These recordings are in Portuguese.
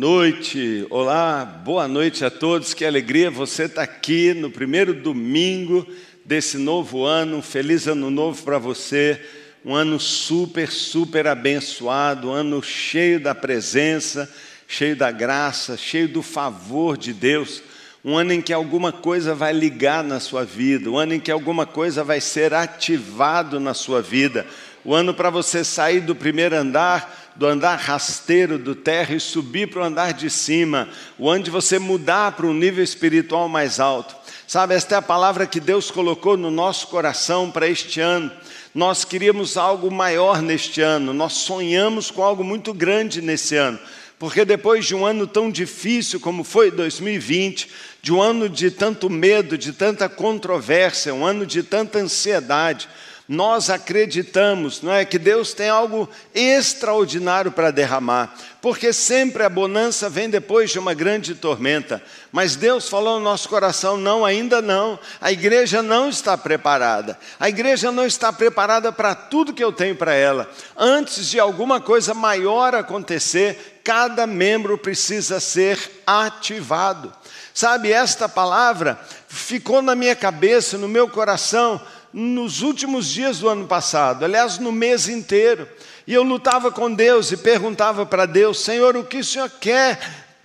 noite, olá, boa noite a todos, que alegria você estar aqui no primeiro domingo desse novo ano, um feliz ano novo para você, um ano super, super abençoado, um ano cheio da presença, cheio da graça, cheio do favor de Deus, um ano em que alguma coisa vai ligar na sua vida, um ano em que alguma coisa vai ser ativado na sua vida, o um ano para você sair do primeiro andar do andar rasteiro do terra e subir para o andar de cima, onde você mudar para um nível espiritual mais alto. Sabe, esta é a palavra que Deus colocou no nosso coração para este ano. Nós queríamos algo maior neste ano, nós sonhamos com algo muito grande nesse ano, porque depois de um ano tão difícil como foi 2020, de um ano de tanto medo, de tanta controvérsia, um ano de tanta ansiedade, nós acreditamos, não é, que Deus tem algo extraordinário para derramar, porque sempre a bonança vem depois de uma grande tormenta. Mas Deus falou no nosso coração: não, ainda não. A igreja não está preparada. A igreja não está preparada para tudo que eu tenho para ela. Antes de alguma coisa maior acontecer, cada membro precisa ser ativado. Sabe, esta palavra ficou na minha cabeça, no meu coração nos últimos dias do ano passado, aliás, no mês inteiro. E eu lutava com Deus e perguntava para Deus: Senhor, o que o Senhor quer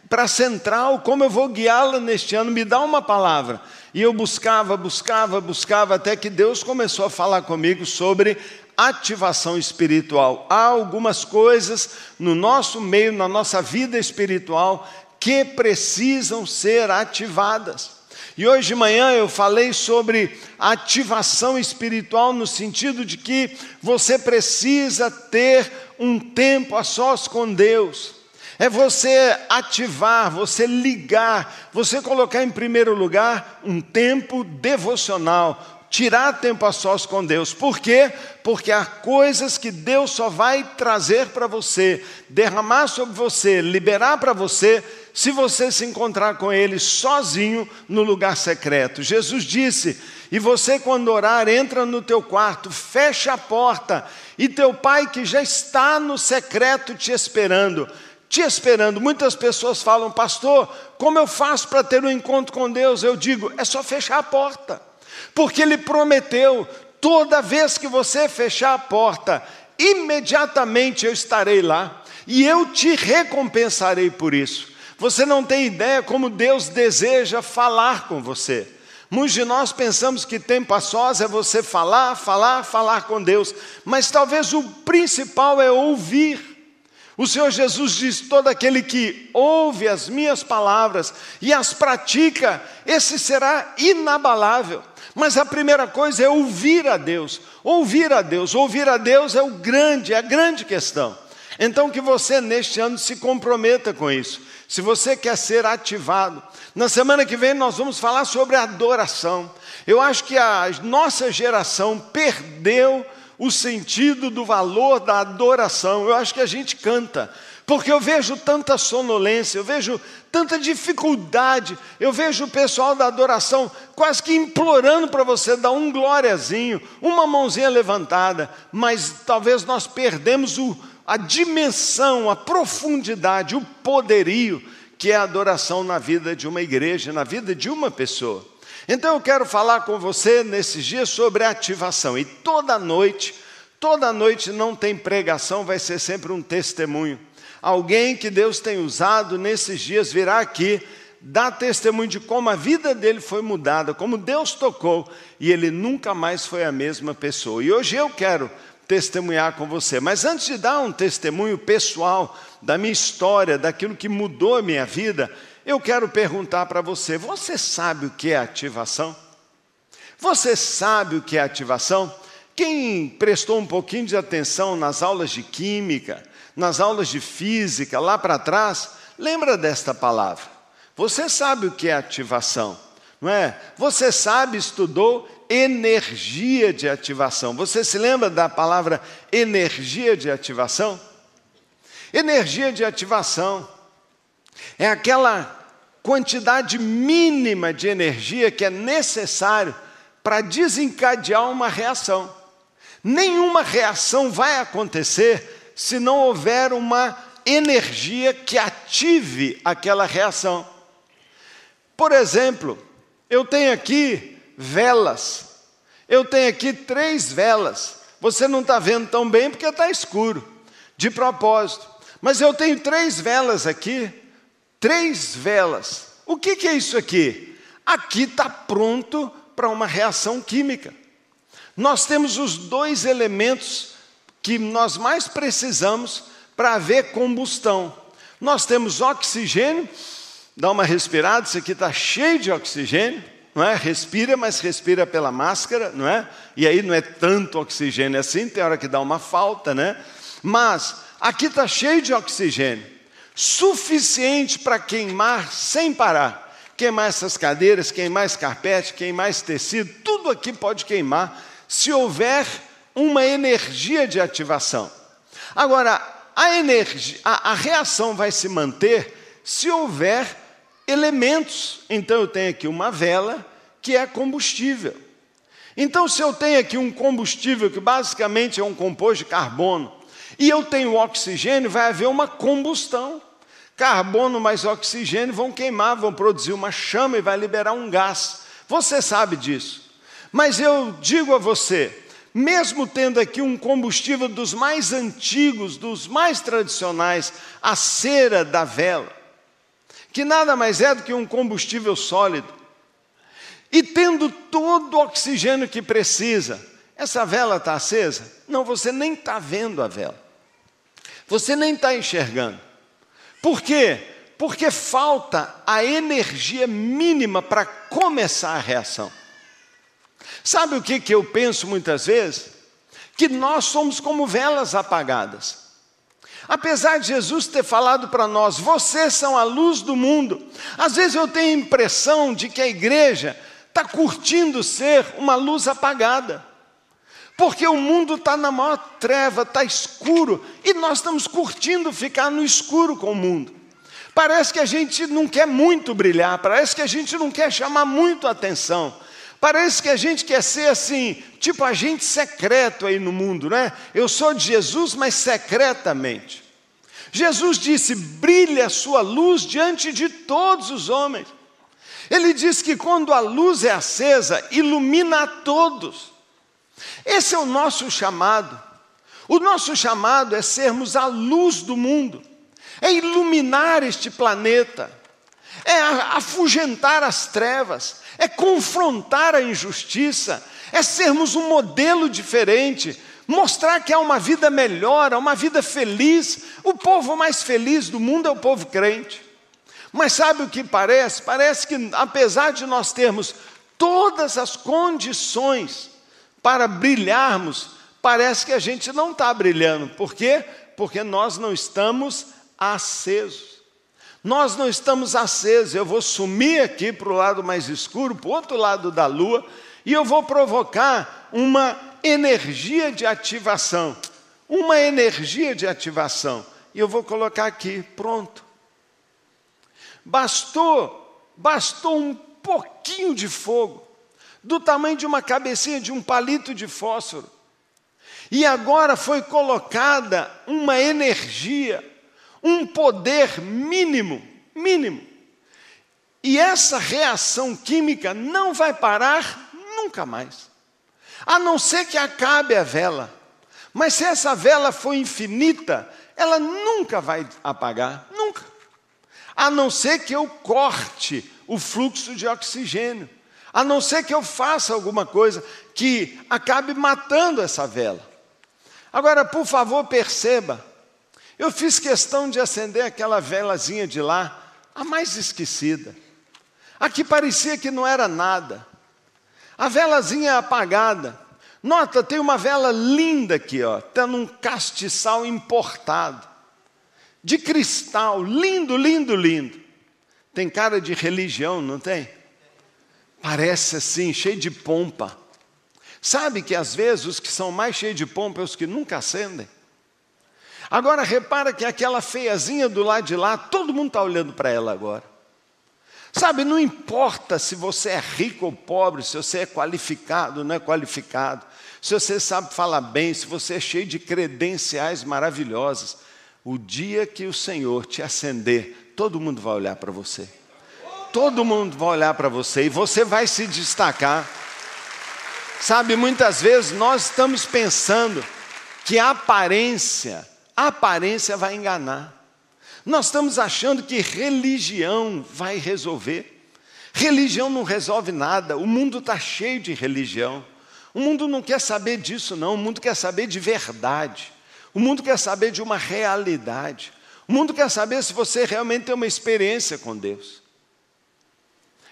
para a central? Como eu vou guiá-la neste ano? Me dá uma palavra. E eu buscava, buscava, buscava, até que Deus começou a falar comigo sobre ativação espiritual. Há algumas coisas no nosso meio, na nossa vida espiritual, que precisam ser ativadas. E hoje de manhã eu falei sobre ativação espiritual no sentido de que você precisa ter um tempo a sós com Deus. É você ativar, você ligar, você colocar em primeiro lugar um tempo devocional, tirar tempo a sós com Deus. Por quê? Porque há coisas que Deus só vai trazer para você, derramar sobre você, liberar para você se você se encontrar com Ele sozinho no lugar secreto. Jesus disse: E você, quando orar, entra no teu quarto, fecha a porta, e teu pai que já está no secreto te esperando. Te esperando. Muitas pessoas falam, pastor, como eu faço para ter um encontro com Deus? Eu digo, é só fechar a porta, porque Ele prometeu: toda vez que você fechar a porta, imediatamente eu estarei lá e eu te recompensarei por isso. Você não tem ideia como Deus deseja falar com você. Muitos de nós pensamos que tempo a sós é você falar, falar, falar com Deus, mas talvez o principal é ouvir. O Senhor Jesus diz: todo aquele que ouve as minhas palavras e as pratica, esse será inabalável. Mas a primeira coisa é ouvir a Deus. Ouvir a Deus, ouvir a Deus é o grande, é a grande questão. Então que você neste ano se comprometa com isso se você quer ser ativado. Na semana que vem nós vamos falar sobre adoração. Eu acho que a nossa geração perdeu o sentido do valor da adoração. Eu acho que a gente canta, porque eu vejo tanta sonolência, eu vejo tanta dificuldade, eu vejo o pessoal da adoração quase que implorando para você dar um glóriazinho, uma mãozinha levantada, mas talvez nós perdemos o a dimensão, a profundidade, o poderio que é a adoração na vida de uma igreja, na vida de uma pessoa. Então eu quero falar com você nesses dias sobre ativação. E toda noite, toda noite não tem pregação, vai ser sempre um testemunho. Alguém que Deus tem usado nesses dias virá aqui dar testemunho de como a vida dele foi mudada, como Deus tocou e ele nunca mais foi a mesma pessoa. E hoje eu quero testemunhar com você. Mas antes de dar um testemunho pessoal da minha história, daquilo que mudou a minha vida, eu quero perguntar para você: você sabe o que é ativação? Você sabe o que é ativação? Quem prestou um pouquinho de atenção nas aulas de química, nas aulas de física, lá para trás, lembra desta palavra. Você sabe o que é ativação, não é? Você sabe, estudou energia de ativação. Você se lembra da palavra energia de ativação? Energia de ativação é aquela quantidade mínima de energia que é necessário para desencadear uma reação. Nenhuma reação vai acontecer se não houver uma energia que ative aquela reação. Por exemplo, eu tenho aqui velas. Eu tenho aqui três velas. Você não está vendo tão bem porque está escuro, de propósito. Mas eu tenho três velas aqui. Três velas. O que, que é isso aqui? Aqui está pronto para uma reação química. Nós temos os dois elementos que nós mais precisamos para haver combustão. Nós temos oxigênio, dá uma respirada, isso aqui está cheio de oxigênio, não é? Respira, mas respira pela máscara, não é? E aí não é tanto oxigênio assim, tem hora que dá uma falta, né? Mas aqui está cheio de oxigênio, suficiente para queimar sem parar. Queimar essas cadeiras, queimar esse carpete, queimar esse tecido, tudo aqui pode queimar se houver uma energia de ativação. Agora, a, energia, a, a reação vai se manter se houver elementos. Então, eu tenho aqui uma vela que é combustível. Então, se eu tenho aqui um combustível que basicamente é um composto de carbono, e eu tenho oxigênio, vai haver uma combustão. Carbono mais oxigênio vão queimar, vão produzir uma chama e vai liberar um gás. Você sabe disso. Mas eu digo a você, mesmo tendo aqui um combustível dos mais antigos, dos mais tradicionais, a cera da vela, que nada mais é do que um combustível sólido, e tendo todo o oxigênio que precisa, essa vela está acesa? Não, você nem está vendo a vela, você nem está enxergando. Por quê? Porque falta a energia mínima para começar a reação. Sabe o que, que eu penso muitas vezes? Que nós somos como velas apagadas. Apesar de Jesus ter falado para nós, vocês são a luz do mundo, às vezes eu tenho a impressão de que a igreja está curtindo ser uma luz apagada, porque o mundo está na maior treva, está escuro, e nós estamos curtindo ficar no escuro com o mundo. Parece que a gente não quer muito brilhar, parece que a gente não quer chamar muito atenção. Parece que a gente quer ser assim, tipo agente secreto aí no mundo, né? Eu sou de Jesus, mas secretamente. Jesus disse: brilha a sua luz diante de todos os homens. Ele diz que quando a luz é acesa, ilumina a todos. Esse é o nosso chamado. O nosso chamado é sermos a luz do mundo, é iluminar este planeta, é afugentar as trevas, é confrontar a injustiça, é sermos um modelo diferente, mostrar que há uma vida melhor, há uma vida feliz. O povo mais feliz do mundo é o povo crente. Mas sabe o que parece? Parece que, apesar de nós termos todas as condições para brilharmos, parece que a gente não está brilhando. Por quê? Porque nós não estamos acesos. Nós não estamos acesos, eu vou sumir aqui para o lado mais escuro, para o outro lado da lua, e eu vou provocar uma energia de ativação. Uma energia de ativação. E eu vou colocar aqui, pronto. Bastou, bastou um pouquinho de fogo, do tamanho de uma cabecinha de um palito de fósforo. E agora foi colocada uma energia um poder mínimo, mínimo. E essa reação química não vai parar nunca mais. A não ser que acabe a vela. Mas se essa vela for infinita, ela nunca vai apagar, nunca. A não ser que eu corte o fluxo de oxigênio. A não ser que eu faça alguma coisa que acabe matando essa vela. Agora, por favor, perceba, eu fiz questão de acender aquela velazinha de lá, a mais esquecida. A que parecia que não era nada. A velazinha apagada. Nota, tem uma vela linda aqui, ó, está num castiçal importado. De cristal, lindo, lindo, lindo. Tem cara de religião, não tem? Parece assim, cheio de pompa. Sabe que às vezes os que são mais cheios de pompa são os que nunca acendem? Agora repara que aquela feiazinha do lado de lá, todo mundo está olhando para ela agora. Sabe, não importa se você é rico ou pobre, se você é qualificado ou não é qualificado, se você sabe falar bem, se você é cheio de credenciais maravilhosas. o dia que o Senhor te acender, todo mundo vai olhar para você. Todo mundo vai olhar para você e você vai se destacar. Sabe, muitas vezes nós estamos pensando que a aparência, a aparência vai enganar. Nós estamos achando que religião vai resolver. Religião não resolve nada, o mundo está cheio de religião. O mundo não quer saber disso, não, o mundo quer saber de verdade. O mundo quer saber de uma realidade. O mundo quer saber se você realmente tem uma experiência com Deus.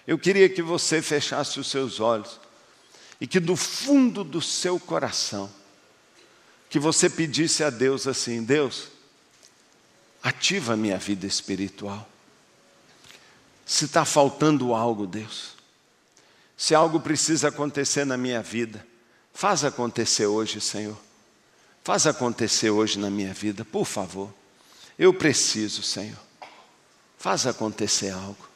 Eu queria que você fechasse os seus olhos e que do fundo do seu coração, que você pedisse a Deus assim: Deus, ativa a minha vida espiritual. Se está faltando algo, Deus, se algo precisa acontecer na minha vida, Faz acontecer hoje, Senhor. Faz acontecer hoje na minha vida, por favor. Eu preciso, Senhor. Faz acontecer algo.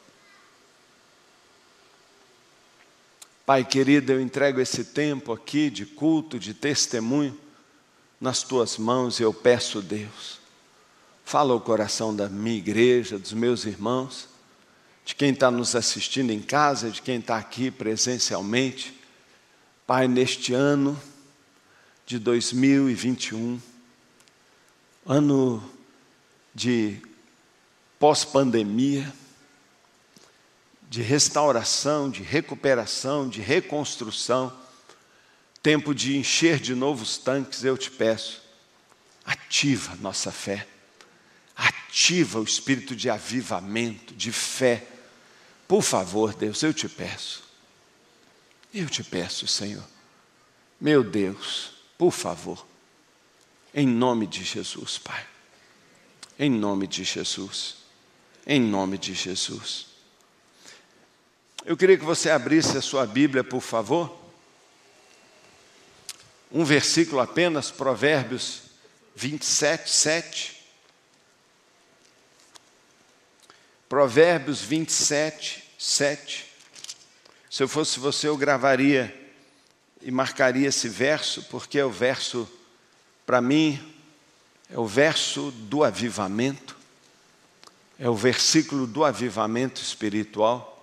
Pai querido, eu entrego esse tempo aqui de culto, de testemunho, nas tuas mãos eu peço, Deus, fala o coração da minha igreja, dos meus irmãos, de quem está nos assistindo em casa, de quem está aqui presencialmente. Pai, neste ano de 2021, ano de pós-pandemia, de restauração, de recuperação, de reconstrução, tempo de encher de novos tanques, eu te peço, ativa nossa fé, ativa o espírito de avivamento, de fé. Por favor, Deus, eu te peço. Eu te peço, Senhor, meu Deus, por favor, em nome de Jesus, Pai, em nome de Jesus, em nome de Jesus. Eu queria que você abrisse a sua Bíblia, por favor. Um versículo apenas, Provérbios 27, 7. Provérbios 27, 7. Se eu fosse você, eu gravaria e marcaria esse verso, porque é o verso, para mim, é o verso do avivamento, é o versículo do avivamento espiritual.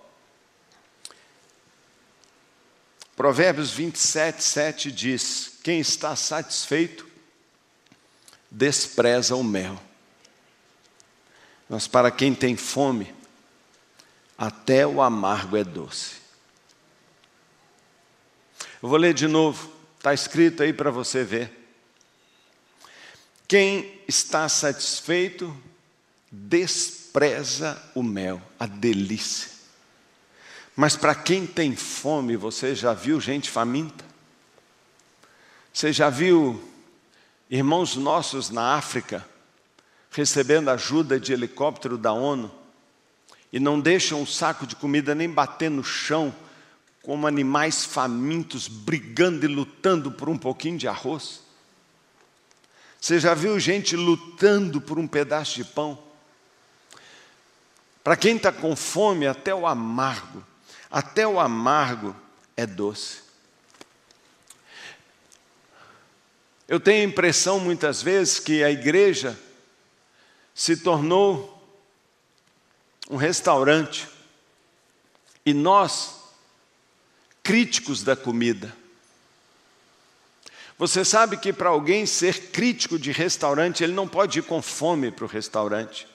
Provérbios 27, 7 diz: Quem está satisfeito, despreza o mel. Mas para quem tem fome, até o amargo é doce. Eu vou ler de novo, está escrito aí para você ver. Quem está satisfeito despreza o mel, a delícia. Mas para quem tem fome, você já viu gente faminta? Você já viu irmãos nossos na África recebendo ajuda de helicóptero da ONU e não deixam um saco de comida nem bater no chão como animais famintos brigando e lutando por um pouquinho de arroz? Você já viu gente lutando por um pedaço de pão? Para quem está com fome, até o amargo, até o amargo é doce. Eu tenho a impressão muitas vezes que a igreja se tornou um restaurante e nós críticos da comida. Você sabe que para alguém ser crítico de restaurante, ele não pode ir com fome para o restaurante.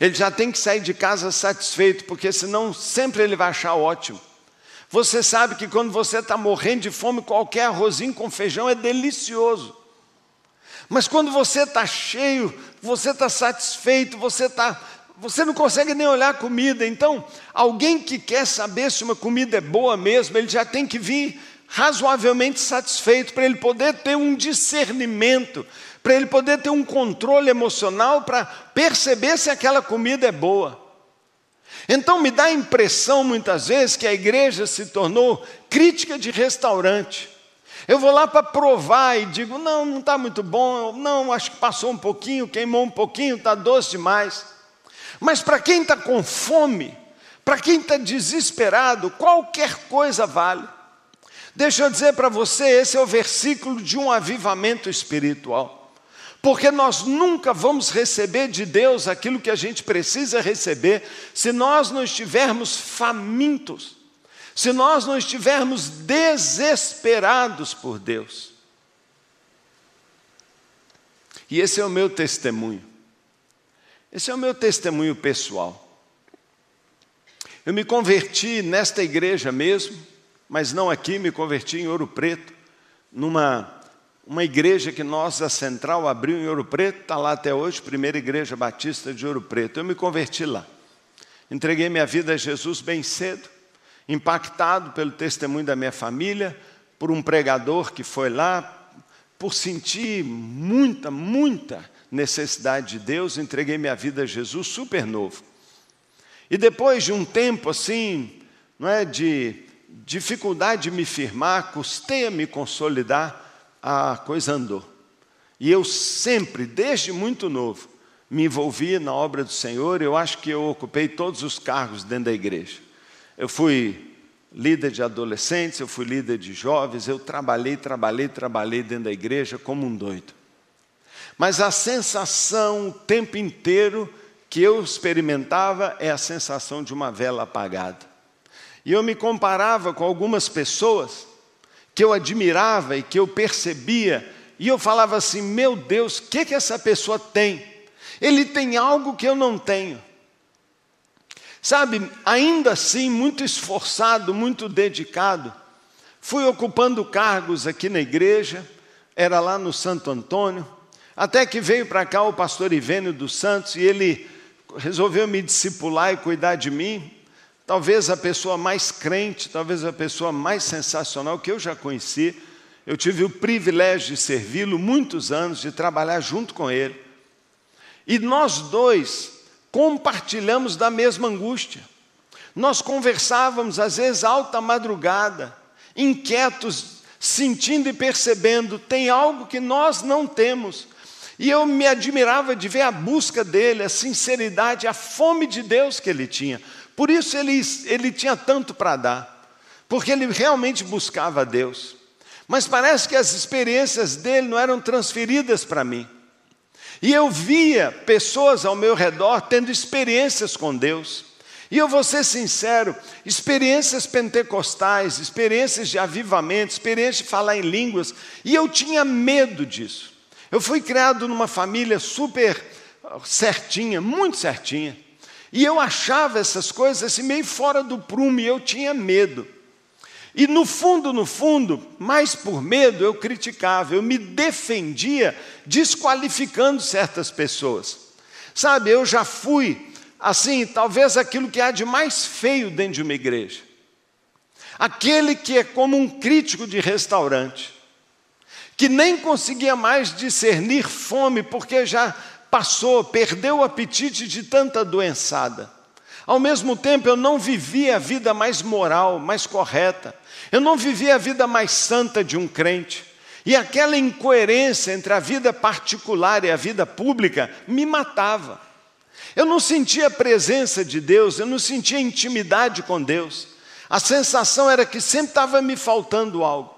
Ele já tem que sair de casa satisfeito, porque senão sempre ele vai achar ótimo. Você sabe que quando você está morrendo de fome, qualquer arrozinho com feijão é delicioso. Mas quando você está cheio, você está satisfeito, você está você não consegue nem olhar a comida. Então, alguém que quer saber se uma comida é boa mesmo, ele já tem que vir razoavelmente satisfeito para ele poder ter um discernimento, para ele poder ter um controle emocional para perceber se aquela comida é boa. Então me dá a impressão muitas vezes que a igreja se tornou crítica de restaurante. Eu vou lá para provar e digo: não, não está muito bom, não, acho que passou um pouquinho, queimou um pouquinho, está doce demais. Mas para quem está com fome, para quem está desesperado, qualquer coisa vale. Deixa eu dizer para você, esse é o versículo de um avivamento espiritual. Porque nós nunca vamos receber de Deus aquilo que a gente precisa receber se nós não estivermos famintos, se nós não estivermos desesperados por Deus. E esse é o meu testemunho. Esse é o meu testemunho pessoal. Eu me converti nesta igreja mesmo, mas não aqui, me converti em Ouro Preto, numa uma igreja que nossa central abriu em Ouro Preto, está lá até hoje, primeira igreja batista de Ouro Preto. Eu me converti lá. Entreguei minha vida a Jesus bem cedo, impactado pelo testemunho da minha família, por um pregador que foi lá, por sentir muita, muita necessidade de Deus, entreguei minha vida a Jesus super novo. E depois de um tempo assim, não é, de dificuldade de me firmar, custei a me consolidar, a coisa andou. E eu sempre, desde muito novo, me envolvi na obra do Senhor. Eu acho que eu ocupei todos os cargos dentro da igreja. Eu fui líder de adolescentes, eu fui líder de jovens, eu trabalhei, trabalhei, trabalhei dentro da igreja como um doido. Mas a sensação o tempo inteiro que eu experimentava é a sensação de uma vela apagada. E eu me comparava com algumas pessoas que eu admirava e que eu percebia, e eu falava assim: meu Deus, o que, que essa pessoa tem? Ele tem algo que eu não tenho. Sabe, ainda assim, muito esforçado, muito dedicado, fui ocupando cargos aqui na igreja, era lá no Santo Antônio, até que veio para cá o pastor Ivênio dos Santos e ele resolveu me discipular e cuidar de mim. Talvez a pessoa mais crente, talvez a pessoa mais sensacional que eu já conheci. Eu tive o privilégio de servi-lo muitos anos, de trabalhar junto com ele. E nós dois compartilhamos da mesma angústia. Nós conversávamos, às vezes, alta madrugada, inquietos, sentindo e percebendo, tem algo que nós não temos. E eu me admirava de ver a busca dele, a sinceridade, a fome de Deus que ele tinha. Por isso ele, ele tinha tanto para dar, porque ele realmente buscava Deus. Mas parece que as experiências dele não eram transferidas para mim. E eu via pessoas ao meu redor tendo experiências com Deus. E eu vou ser sincero, experiências pentecostais, experiências de avivamento, experiências de falar em línguas, e eu tinha medo disso. Eu fui criado numa família super certinha, muito certinha. E eu achava essas coisas assim meio fora do prumo e eu tinha medo. E no fundo, no fundo, mais por medo, eu criticava, eu me defendia, desqualificando certas pessoas. Sabe, eu já fui, assim, talvez aquilo que há de mais feio dentro de uma igreja. Aquele que é como um crítico de restaurante, que nem conseguia mais discernir fome, porque já passou, perdeu o apetite de tanta doençada. Ao mesmo tempo, eu não vivia a vida mais moral, mais correta. Eu não vivia a vida mais santa de um crente. E aquela incoerência entre a vida particular e a vida pública me matava. Eu não sentia a presença de Deus, eu não sentia intimidade com Deus. A sensação era que sempre estava me faltando algo.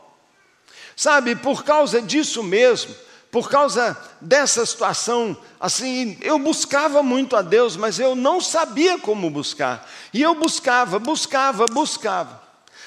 Sabe, por causa disso mesmo, por causa dessa situação, assim, eu buscava muito a Deus, mas eu não sabia como buscar. E eu buscava, buscava, buscava.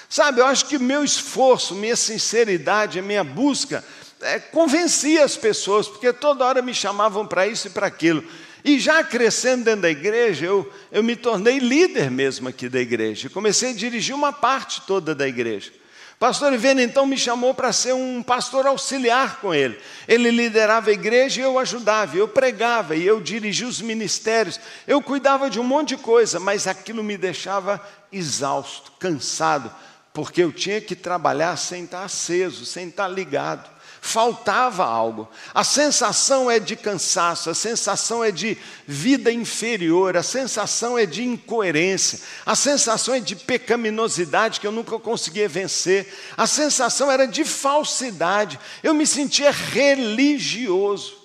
Sabe, eu acho que meu esforço, minha sinceridade, a minha busca, é, convencia as pessoas, porque toda hora me chamavam para isso e para aquilo. E já crescendo dentro da igreja, eu, eu me tornei líder mesmo aqui da igreja. Comecei a dirigir uma parte toda da igreja. Pastor Ivene então me chamou para ser um pastor auxiliar com ele. Ele liderava a igreja e eu ajudava, eu pregava e eu dirigia os ministérios. Eu cuidava de um monte de coisa, mas aquilo me deixava exausto, cansado, porque eu tinha que trabalhar sem estar aceso, sem estar ligado faltava algo. A sensação é de cansaço, a sensação é de vida inferior, a sensação é de incoerência, a sensação é de pecaminosidade que eu nunca conseguia vencer, a sensação era de falsidade, eu me sentia religioso.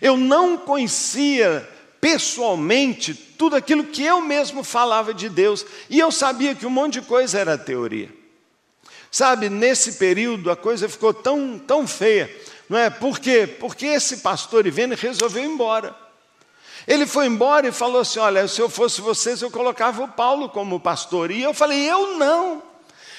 Eu não conhecia pessoalmente tudo aquilo que eu mesmo falava de Deus, e eu sabia que um monte de coisa era teoria. Sabe, nesse período a coisa ficou tão, tão feia, Não é? Por quê? Porque esse pastor Ivene resolveu ir embora. Ele foi embora e falou assim: Olha, se eu fosse vocês, eu colocava o Paulo como pastor. E eu falei: Eu não.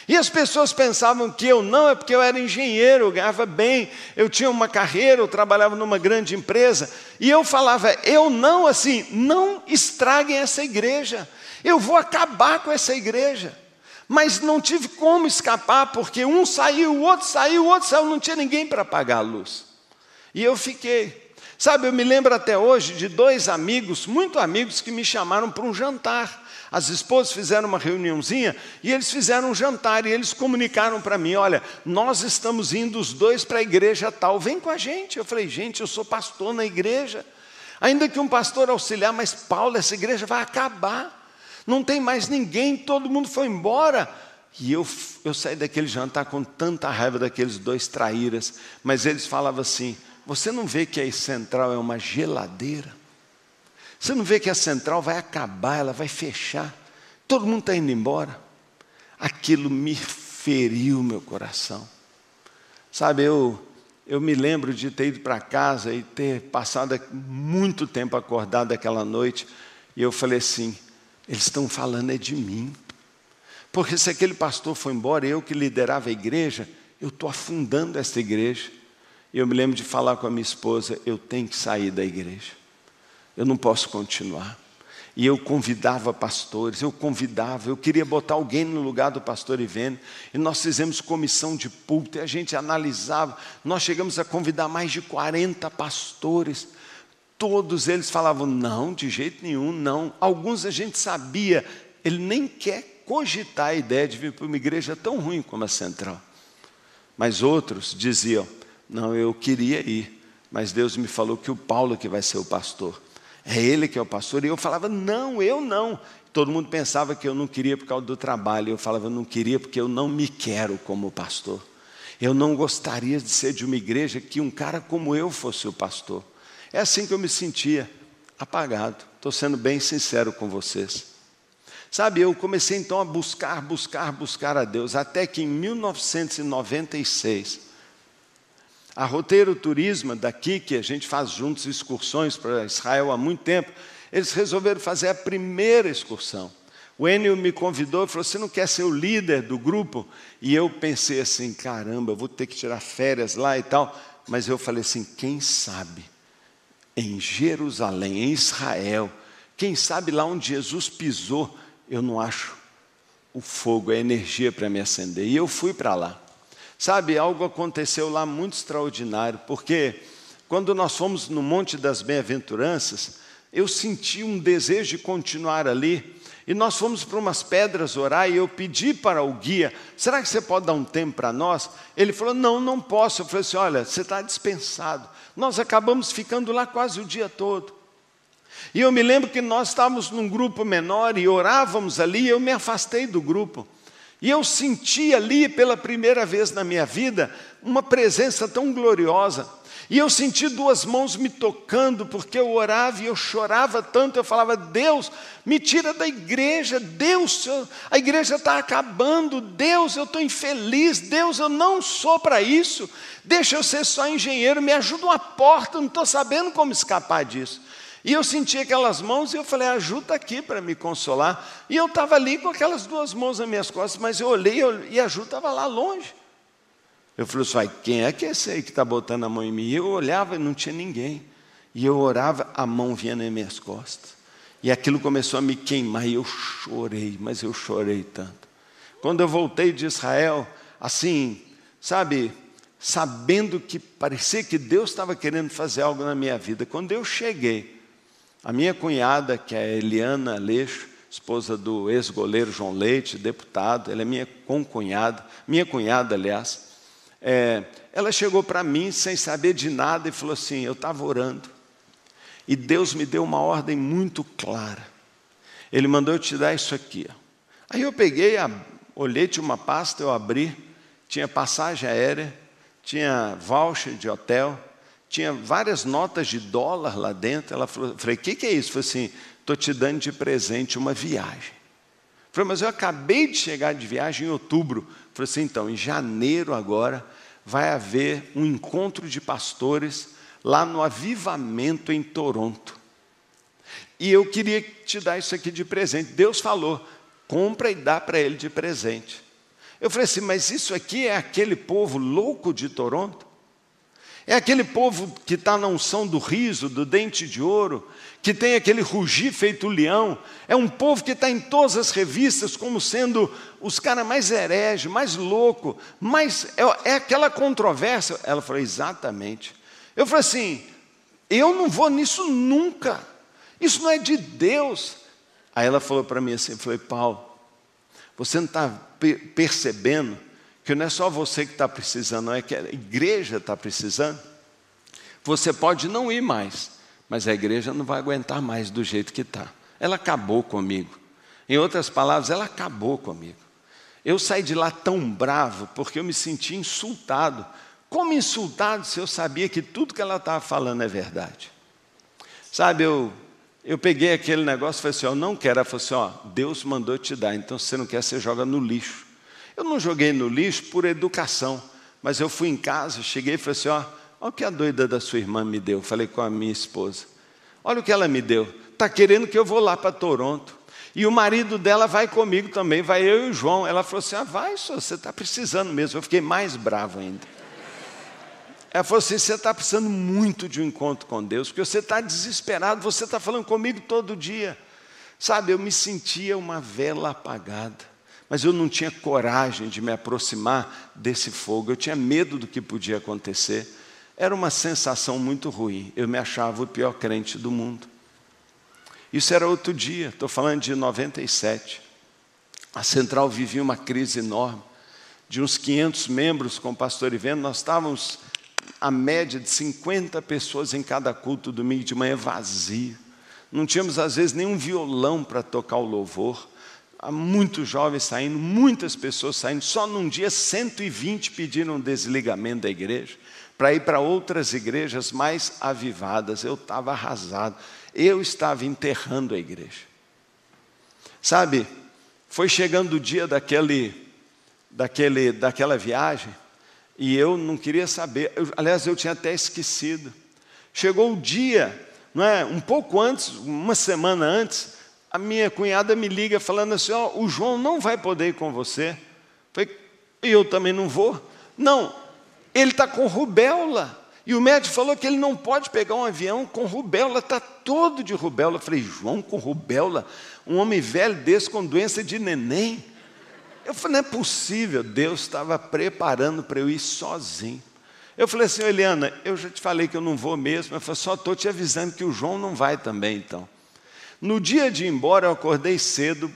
E as pessoas pensavam que eu não, é porque eu era engenheiro, eu ganhava bem, eu tinha uma carreira, eu trabalhava numa grande empresa. E eu falava: Eu não, assim, não estraguem essa igreja. Eu vou acabar com essa igreja. Mas não tive como escapar, porque um saiu, o outro saiu, o outro saiu, não tinha ninguém para apagar a luz. E eu fiquei. Sabe, eu me lembro até hoje de dois amigos, muito amigos, que me chamaram para um jantar. As esposas fizeram uma reuniãozinha e eles fizeram um jantar e eles comunicaram para mim: olha, nós estamos indo os dois para a igreja tal, vem com a gente. Eu falei: gente, eu sou pastor na igreja. Ainda que um pastor auxiliar, mas Paulo, essa igreja vai acabar. Não tem mais ninguém, todo mundo foi embora. E eu, eu saí daquele jantar com tanta raiva daqueles dois traíras, mas eles falavam assim: você não vê que a central é uma geladeira? Você não vê que a central vai acabar, ela vai fechar? Todo mundo está indo embora. Aquilo me feriu meu coração. Sabe, eu, eu me lembro de ter ido para casa e ter passado muito tempo acordado aquela noite, e eu falei assim: eles estão falando é de mim. Porque se aquele pastor foi embora, eu que liderava a igreja, eu estou afundando essa igreja. E eu me lembro de falar com a minha esposa: eu tenho que sair da igreja, eu não posso continuar. E eu convidava pastores, eu convidava, eu queria botar alguém no lugar do pastor Ivene, e nós fizemos comissão de púlpito, e a gente analisava, nós chegamos a convidar mais de 40 pastores, todos eles falavam, não, de jeito nenhum, não. Alguns a gente sabia, ele nem quer cogitar a ideia de vir para uma igreja tão ruim como a Central. Mas outros diziam, não, eu queria ir, mas Deus me falou que o Paulo que vai ser o pastor. É ele que é o pastor. E eu falava, não, eu não. Todo mundo pensava que eu não queria por causa do trabalho. Eu falava, não queria porque eu não me quero como pastor. Eu não gostaria de ser de uma igreja que um cara como eu fosse o pastor. É assim que eu me sentia, apagado. Estou sendo bem sincero com vocês. Sabe, eu comecei então a buscar, buscar, buscar a Deus, até que em 1996, a Roteiro Turismo, daqui, que a gente faz juntos excursões para Israel há muito tempo, eles resolveram fazer a primeira excursão. O Enio me convidou e falou: Você não quer ser o líder do grupo? E eu pensei assim: caramba, eu vou ter que tirar férias lá e tal. Mas eu falei assim: quem sabe em Jerusalém, em Israel, quem sabe lá onde Jesus pisou, eu não acho o fogo, a energia para me acender. E eu fui para lá. Sabe, algo aconteceu lá muito extraordinário, porque quando nós fomos no Monte das Bem-aventuranças, eu senti um desejo de continuar ali. E nós fomos para umas pedras orar e eu pedi para o guia: será que você pode dar um tempo para nós? Ele falou: não, não posso. Eu falei assim: olha, você está dispensado. Nós acabamos ficando lá quase o dia todo. E eu me lembro que nós estávamos num grupo menor e orávamos ali, e eu me afastei do grupo. E eu senti ali pela primeira vez na minha vida uma presença tão gloriosa. E eu senti duas mãos me tocando, porque eu orava e eu chorava tanto. Eu falava: Deus, me tira da igreja. Deus, a igreja está acabando. Deus, eu estou infeliz. Deus, eu não sou para isso. Deixa eu ser só engenheiro. Me ajuda uma porta. Eu não estou sabendo como escapar disso. E eu senti aquelas mãos e eu falei, ajuda aqui para me consolar. E eu estava ali com aquelas duas mãos nas minhas costas, mas eu olhei e a Ju estava lá longe. Eu falei assim, quem é que é esse aí que está botando a mão em mim? E eu olhava e não tinha ninguém. E eu orava, a mão vinha nas minhas costas. E aquilo começou a me queimar e eu chorei, mas eu chorei tanto. Quando eu voltei de Israel, assim, sabe, sabendo que parecia que Deus estava querendo fazer algo na minha vida. Quando eu cheguei, a minha cunhada, que é Eliana Aleixo, esposa do ex-goleiro João Leite, deputado, ela é minha concunhada, minha cunhada, aliás, é, ela chegou para mim sem saber de nada e falou assim: Eu estava orando, e Deus me deu uma ordem muito clara. Ele mandou eu te dar isso aqui. Aí eu peguei, olhei, tinha uma pasta, eu abri, tinha passagem aérea, tinha voucher de hotel, tinha várias notas de dólar lá dentro. Ela falou, falei, o que, que é isso? Falei assim, estou te dando de presente uma viagem. Falei, mas eu acabei de chegar de viagem em outubro. Falei assim, então, em janeiro agora, vai haver um encontro de pastores lá no Avivamento em Toronto. E eu queria te dar isso aqui de presente. Deus falou: compra e dá para ele de presente. Eu falei assim, mas isso aqui é aquele povo louco de Toronto? É aquele povo que está na unção do riso, do dente de ouro, que tem aquele rugir feito leão. É um povo que está em todas as revistas como sendo os caras mais herege, mais louco, mais. É, é aquela controvérsia. Ela falou, exatamente. Eu falei assim: eu não vou nisso nunca. Isso não é de Deus. Aí ela falou para mim assim: falei, Paulo, você não está percebendo que não é só você que está precisando, não é que a igreja está precisando. Você pode não ir mais, mas a igreja não vai aguentar mais do jeito que está. Ela acabou comigo. Em outras palavras, ela acabou comigo. Eu saí de lá tão bravo porque eu me senti insultado. Como insultado se eu sabia que tudo que ela estava falando é verdade? Sabe, eu, eu peguei aquele negócio e falei assim: Eu não quero. Ela falou assim: Ó, Deus mandou te dar, então se você não quer, você joga no lixo. Eu não joguei no lixo por educação, mas eu fui em casa, cheguei e falei assim: ó, olha o que a doida da sua irmã me deu. Falei com a minha esposa: olha o que ela me deu. Está querendo que eu vou lá para Toronto. E o marido dela vai comigo também, vai eu e o João. Ela falou assim: ah, vai, você está precisando mesmo. Eu fiquei mais bravo ainda. Ela falou assim: você está precisando muito de um encontro com Deus, porque você está desesperado, você está falando comigo todo dia. Sabe, eu me sentia uma vela apagada mas eu não tinha coragem de me aproximar desse fogo, eu tinha medo do que podia acontecer. Era uma sensação muito ruim, eu me achava o pior crente do mundo. Isso era outro dia, estou falando de 97. A central vivia uma crise enorme. De uns 500 membros com o pastor Ivendo, nós estávamos a média de 50 pessoas em cada culto, domingo de manhã vazio. Não tínhamos, às vezes, nenhum violão para tocar o louvor há muitos jovens saindo, muitas pessoas saindo. Só num dia, 120 pediram um desligamento da igreja para ir para outras igrejas mais avivadas. Eu estava arrasado. Eu estava enterrando a igreja. Sabe, foi chegando o dia daquele, daquele, daquela viagem e eu não queria saber. Eu, aliás, eu tinha até esquecido. Chegou o dia, não é? Um pouco antes, uma semana antes, a minha cunhada me liga falando assim: ó, oh, o João não vai poder ir com você. e eu também não vou. Não, ele está com rubéola. E o médico falou que ele não pode pegar um avião com rubéola, está todo de rubéola. Eu falei, João com rubéola? Um homem velho desse com doença de neném? Eu falei, não é possível, Deus estava preparando para eu ir sozinho. Eu falei assim, Eliana, eu já te falei que eu não vou mesmo. Eu falei, só estou te avisando que o João não vai também, então. No dia de ir embora, eu acordei cedo,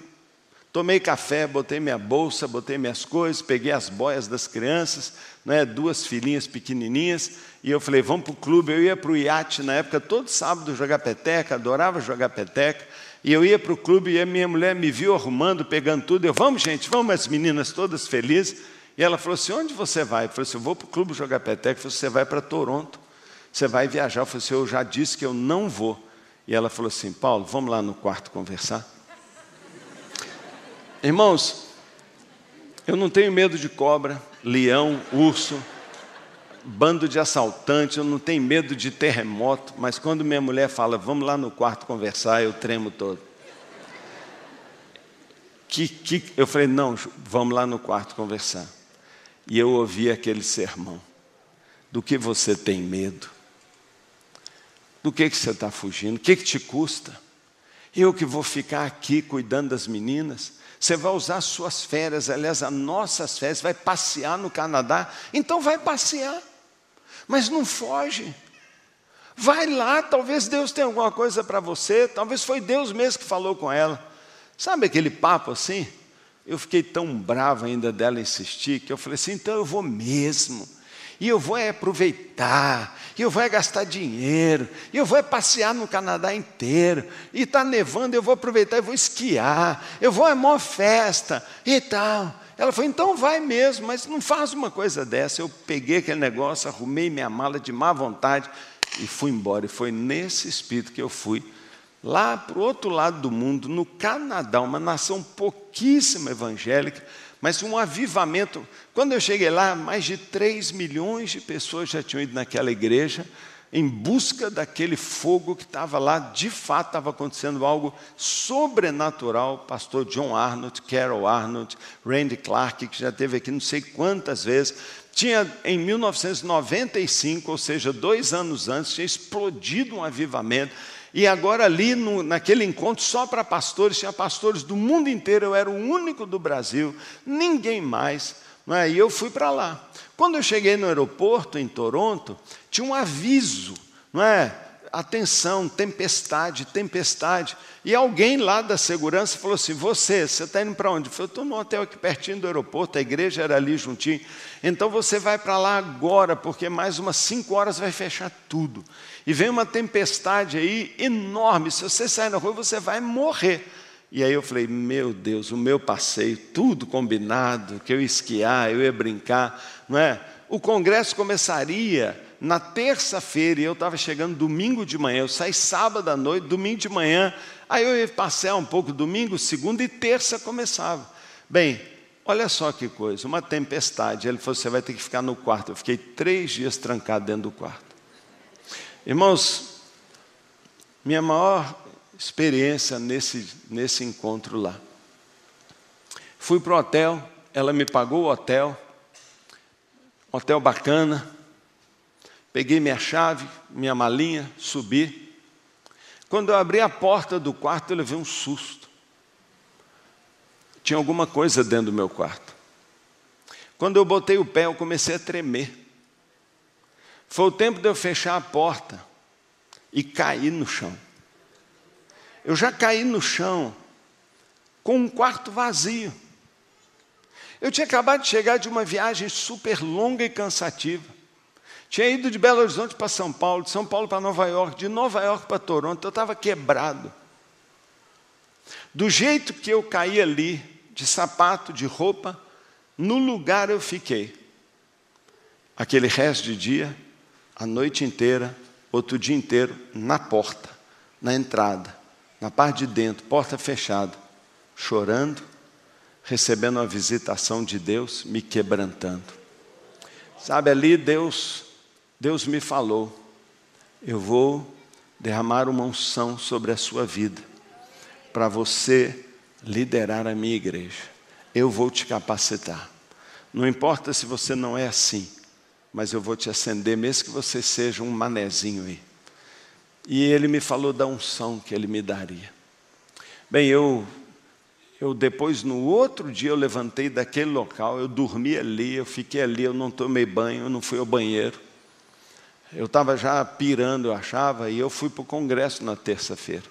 tomei café, botei minha bolsa, botei minhas coisas, peguei as boias das crianças, né, duas filhinhas pequenininhas, e eu falei, vamos para o clube. Eu ia para o iate na época, todo sábado jogar peteca, adorava jogar peteca, e eu ia para o clube e a minha mulher me viu arrumando, pegando tudo. Eu, vamos, gente, vamos, as meninas todas felizes. E ela falou assim: onde você vai? Eu falei assim: eu vou para o clube jogar peteca. Eu falei, você vai para Toronto, você vai viajar. Eu falei assim: eu já disse que eu não vou. E ela falou assim: Paulo, vamos lá no quarto conversar? Irmãos, eu não tenho medo de cobra, leão, urso, bando de assaltantes, eu não tenho medo de terremoto, mas quando minha mulher fala, vamos lá no quarto conversar, eu tremo todo. Que, que, eu falei, não, vamos lá no quarto conversar. E eu ouvi aquele sermão. Do que você tem medo? Do que, que você está fugindo? O que, que te custa? Eu que vou ficar aqui cuidando das meninas. Você vai usar suas férias, aliás, as nossas férias, vai passear no Canadá. Então vai passear. Mas não foge. Vai lá, talvez Deus tenha alguma coisa para você, talvez foi Deus mesmo que falou com ela. Sabe aquele papo assim? Eu fiquei tão bravo ainda dela insistir que eu falei assim: então eu vou mesmo e eu vou aproveitar, e eu vou gastar dinheiro, e eu vou passear no Canadá inteiro, e está nevando, eu vou aproveitar e vou esquiar, eu vou é maior festa e tal. Ela falou, então vai mesmo, mas não faz uma coisa dessa. Eu peguei aquele negócio, arrumei minha mala de má vontade e fui embora. E foi nesse espírito que eu fui lá para o outro lado do mundo, no Canadá, uma nação pouquíssima evangélica, mas um avivamento. Quando eu cheguei lá, mais de 3 milhões de pessoas já tinham ido naquela igreja em busca daquele fogo que estava lá. De fato, estava acontecendo algo sobrenatural. Pastor John Arnold, Carol Arnold, Randy Clark, que já teve aqui não sei quantas vezes. Tinha em 1995, ou seja, dois anos antes, tinha explodido um avivamento. E agora, ali no, naquele encontro, só para pastores, tinha pastores do mundo inteiro, eu era o único do Brasil, ninguém mais. É? E eu fui para lá. Quando eu cheguei no aeroporto, em Toronto, tinha um aviso, não é? Atenção, tempestade, tempestade. E alguém lá da segurança falou assim: Você, você está indo para onde? Eu falei: Estou no hotel aqui pertinho do aeroporto, a igreja era ali juntinho. Então você vai para lá agora, porque mais umas cinco horas vai fechar tudo. E vem uma tempestade aí enorme. Se você sair na rua, você vai morrer. E aí eu falei: Meu Deus, o meu passeio, tudo combinado, que eu ia esquiar, eu ia brincar, não é? O congresso começaria na terça-feira, eu estava chegando domingo de manhã, eu saí sábado à noite, domingo de manhã, aí eu ia passear um pouco domingo, segunda e terça começava. Bem, olha só que coisa, uma tempestade. Ele falou: você vai ter que ficar no quarto. Eu fiquei três dias trancado dentro do quarto. Irmãos, minha maior experiência nesse, nesse encontro lá. Fui para o hotel, ela me pagou o hotel, hotel bacana, Peguei minha chave, minha malinha, subi. Quando eu abri a porta do quarto, eu levei um susto. Tinha alguma coisa dentro do meu quarto. Quando eu botei o pé, eu comecei a tremer. Foi o tempo de eu fechar a porta e cair no chão. Eu já caí no chão com um quarto vazio. Eu tinha acabado de chegar de uma viagem super longa e cansativa. Tinha ido de Belo Horizonte para São Paulo, de São Paulo para Nova York, de Nova York para Toronto, eu estava quebrado. Do jeito que eu caí ali, de sapato, de roupa, no lugar eu fiquei. Aquele resto de dia, a noite inteira, outro dia inteiro, na porta, na entrada, na parte de dentro, porta fechada, chorando, recebendo a visitação de Deus, me quebrantando. Sabe, ali Deus Deus me falou: eu vou derramar uma unção sobre a sua vida, para você liderar a minha igreja. Eu vou te capacitar. Não importa se você não é assim, mas eu vou te acender, mesmo que você seja um manezinho aí. E ele me falou da unção que ele me daria. Bem, eu, eu depois, no outro dia, eu levantei daquele local, eu dormi ali, eu fiquei ali, eu não tomei banho, eu não fui ao banheiro. Eu estava já pirando, eu achava, e eu fui para o congresso na terça-feira.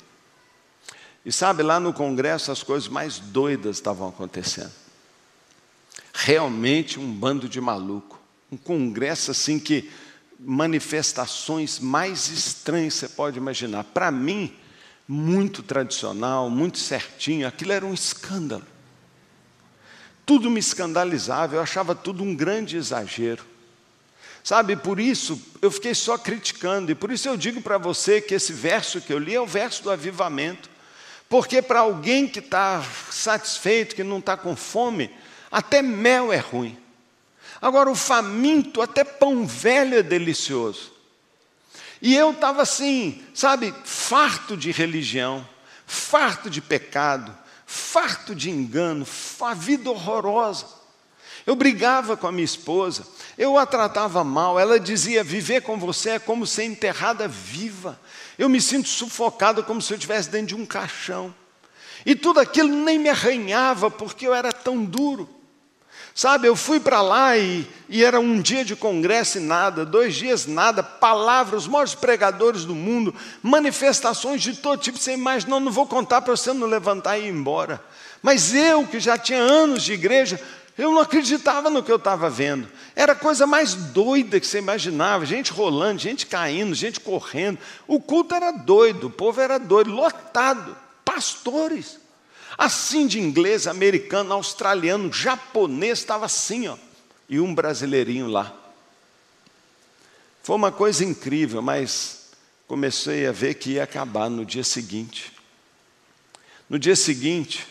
E sabe, lá no congresso as coisas mais doidas estavam acontecendo. Realmente um bando de maluco. Um congresso assim que manifestações mais estranhas você pode imaginar. Para mim, muito tradicional, muito certinho, aquilo era um escândalo. Tudo me escandalizava, eu achava tudo um grande exagero. Sabe, por isso eu fiquei só criticando, e por isso eu digo para você que esse verso que eu li é o verso do avivamento. Porque para alguém que está satisfeito, que não está com fome, até mel é ruim. Agora, o faminto, até pão velho é delicioso. E eu estava assim, sabe, farto de religião, farto de pecado, farto de engano, a vida horrorosa. Eu brigava com a minha esposa, eu a tratava mal, ela dizia: viver com você é como ser enterrada viva. Eu me sinto sufocado como se eu estivesse dentro de um caixão. E tudo aquilo nem me arranhava, porque eu era tão duro. Sabe, eu fui para lá e, e, era um dia de congresso e nada, dois dias nada, palavras, os maiores pregadores do mundo, manifestações de todo tipo. Você imagina, não, não vou contar para você não levantar e ir embora. Mas eu, que já tinha anos de igreja, eu não acreditava no que eu estava vendo. Era a coisa mais doida que você imaginava: gente rolando, gente caindo, gente correndo. O culto era doido, o povo era doido, lotado. Pastores. Assim de inglês, americano, australiano, japonês, estava assim, ó. E um brasileirinho lá. Foi uma coisa incrível, mas comecei a ver que ia acabar no dia seguinte. No dia seguinte,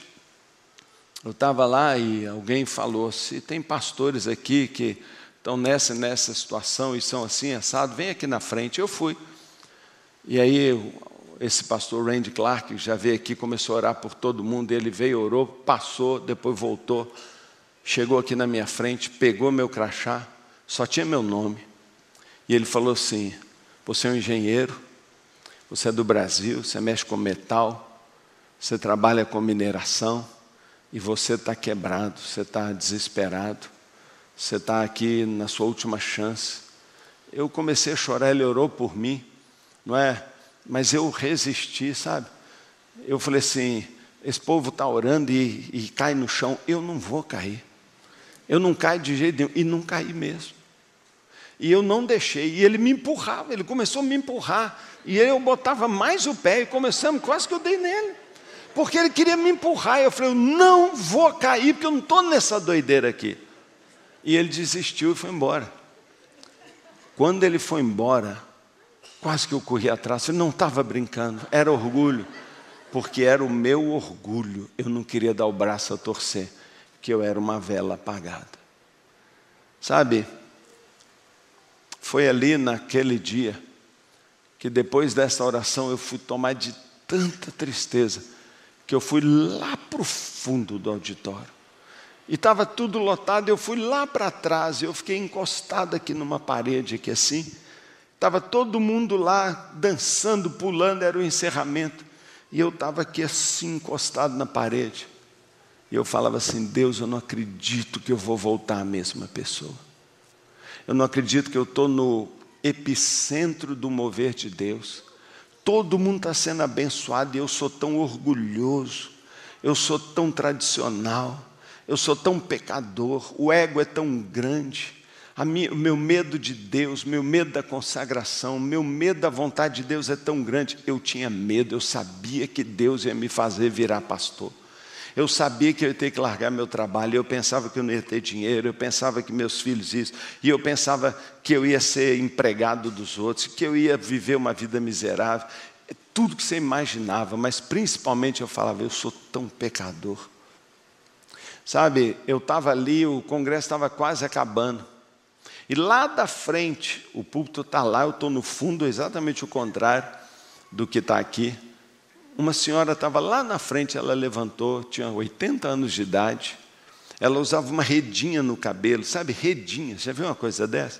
eu estava lá e alguém falou: se tem pastores aqui que estão nessa nessa situação e são assim assado, vem aqui na frente. Eu fui. E aí esse pastor Randy Clark já veio aqui, começou a orar por todo mundo. Ele veio, orou, passou, depois voltou, chegou aqui na minha frente, pegou meu crachá, só tinha meu nome. E ele falou assim: Você é um engenheiro, você é do Brasil, você mexe com metal, você trabalha com mineração e você está quebrado, você está desesperado, você está aqui na sua última chance. Eu comecei a chorar, ele orou por mim, não é? Mas eu resisti, sabe? Eu falei assim: esse povo está orando e, e cai no chão, eu não vou cair. Eu não caio de jeito nenhum, e não caí mesmo. E eu não deixei, e ele me empurrava, ele começou a me empurrar, e eu botava mais o pé, e começamos, quase que eu dei nele porque ele queria me empurrar. Eu falei, eu não vou cair, porque eu não estou nessa doideira aqui. E ele desistiu e foi embora. Quando ele foi embora, quase que eu corri atrás, ele não estava brincando, era orgulho, porque era o meu orgulho. Eu não queria dar o braço a torcer, que eu era uma vela apagada. Sabe, foi ali naquele dia que depois dessa oração eu fui tomar de tanta tristeza que eu fui lá para o fundo do auditório. E estava tudo lotado, eu fui lá para trás, eu fiquei encostado aqui numa parede, aqui assim. Estava todo mundo lá dançando, pulando, era o encerramento. E eu estava aqui assim, encostado na parede. E eu falava assim: Deus, eu não acredito que eu vou voltar a mesma pessoa. Eu não acredito que eu estou no epicentro do mover de Deus. Todo mundo está sendo abençoado e eu sou tão orgulhoso, eu sou tão tradicional, eu sou tão pecador, o ego é tão grande, minha, o meu medo de Deus, meu medo da consagração, meu medo da vontade de Deus é tão grande. Eu tinha medo, eu sabia que Deus ia me fazer virar pastor. Eu sabia que eu ia ter que largar meu trabalho, eu pensava que eu não ia ter dinheiro, eu pensava que meus filhos isso, e eu pensava que eu ia ser empregado dos outros, que eu ia viver uma vida miserável. É tudo que você imaginava, mas principalmente eu falava, eu sou tão pecador. Sabe, eu estava ali, o congresso estava quase acabando. E lá da frente, o púlpito está lá, eu estou no fundo, exatamente o contrário do que está aqui. Uma senhora estava lá na frente, ela levantou, tinha 80 anos de idade. Ela usava uma redinha no cabelo, sabe, redinha, já viu uma coisa dessa?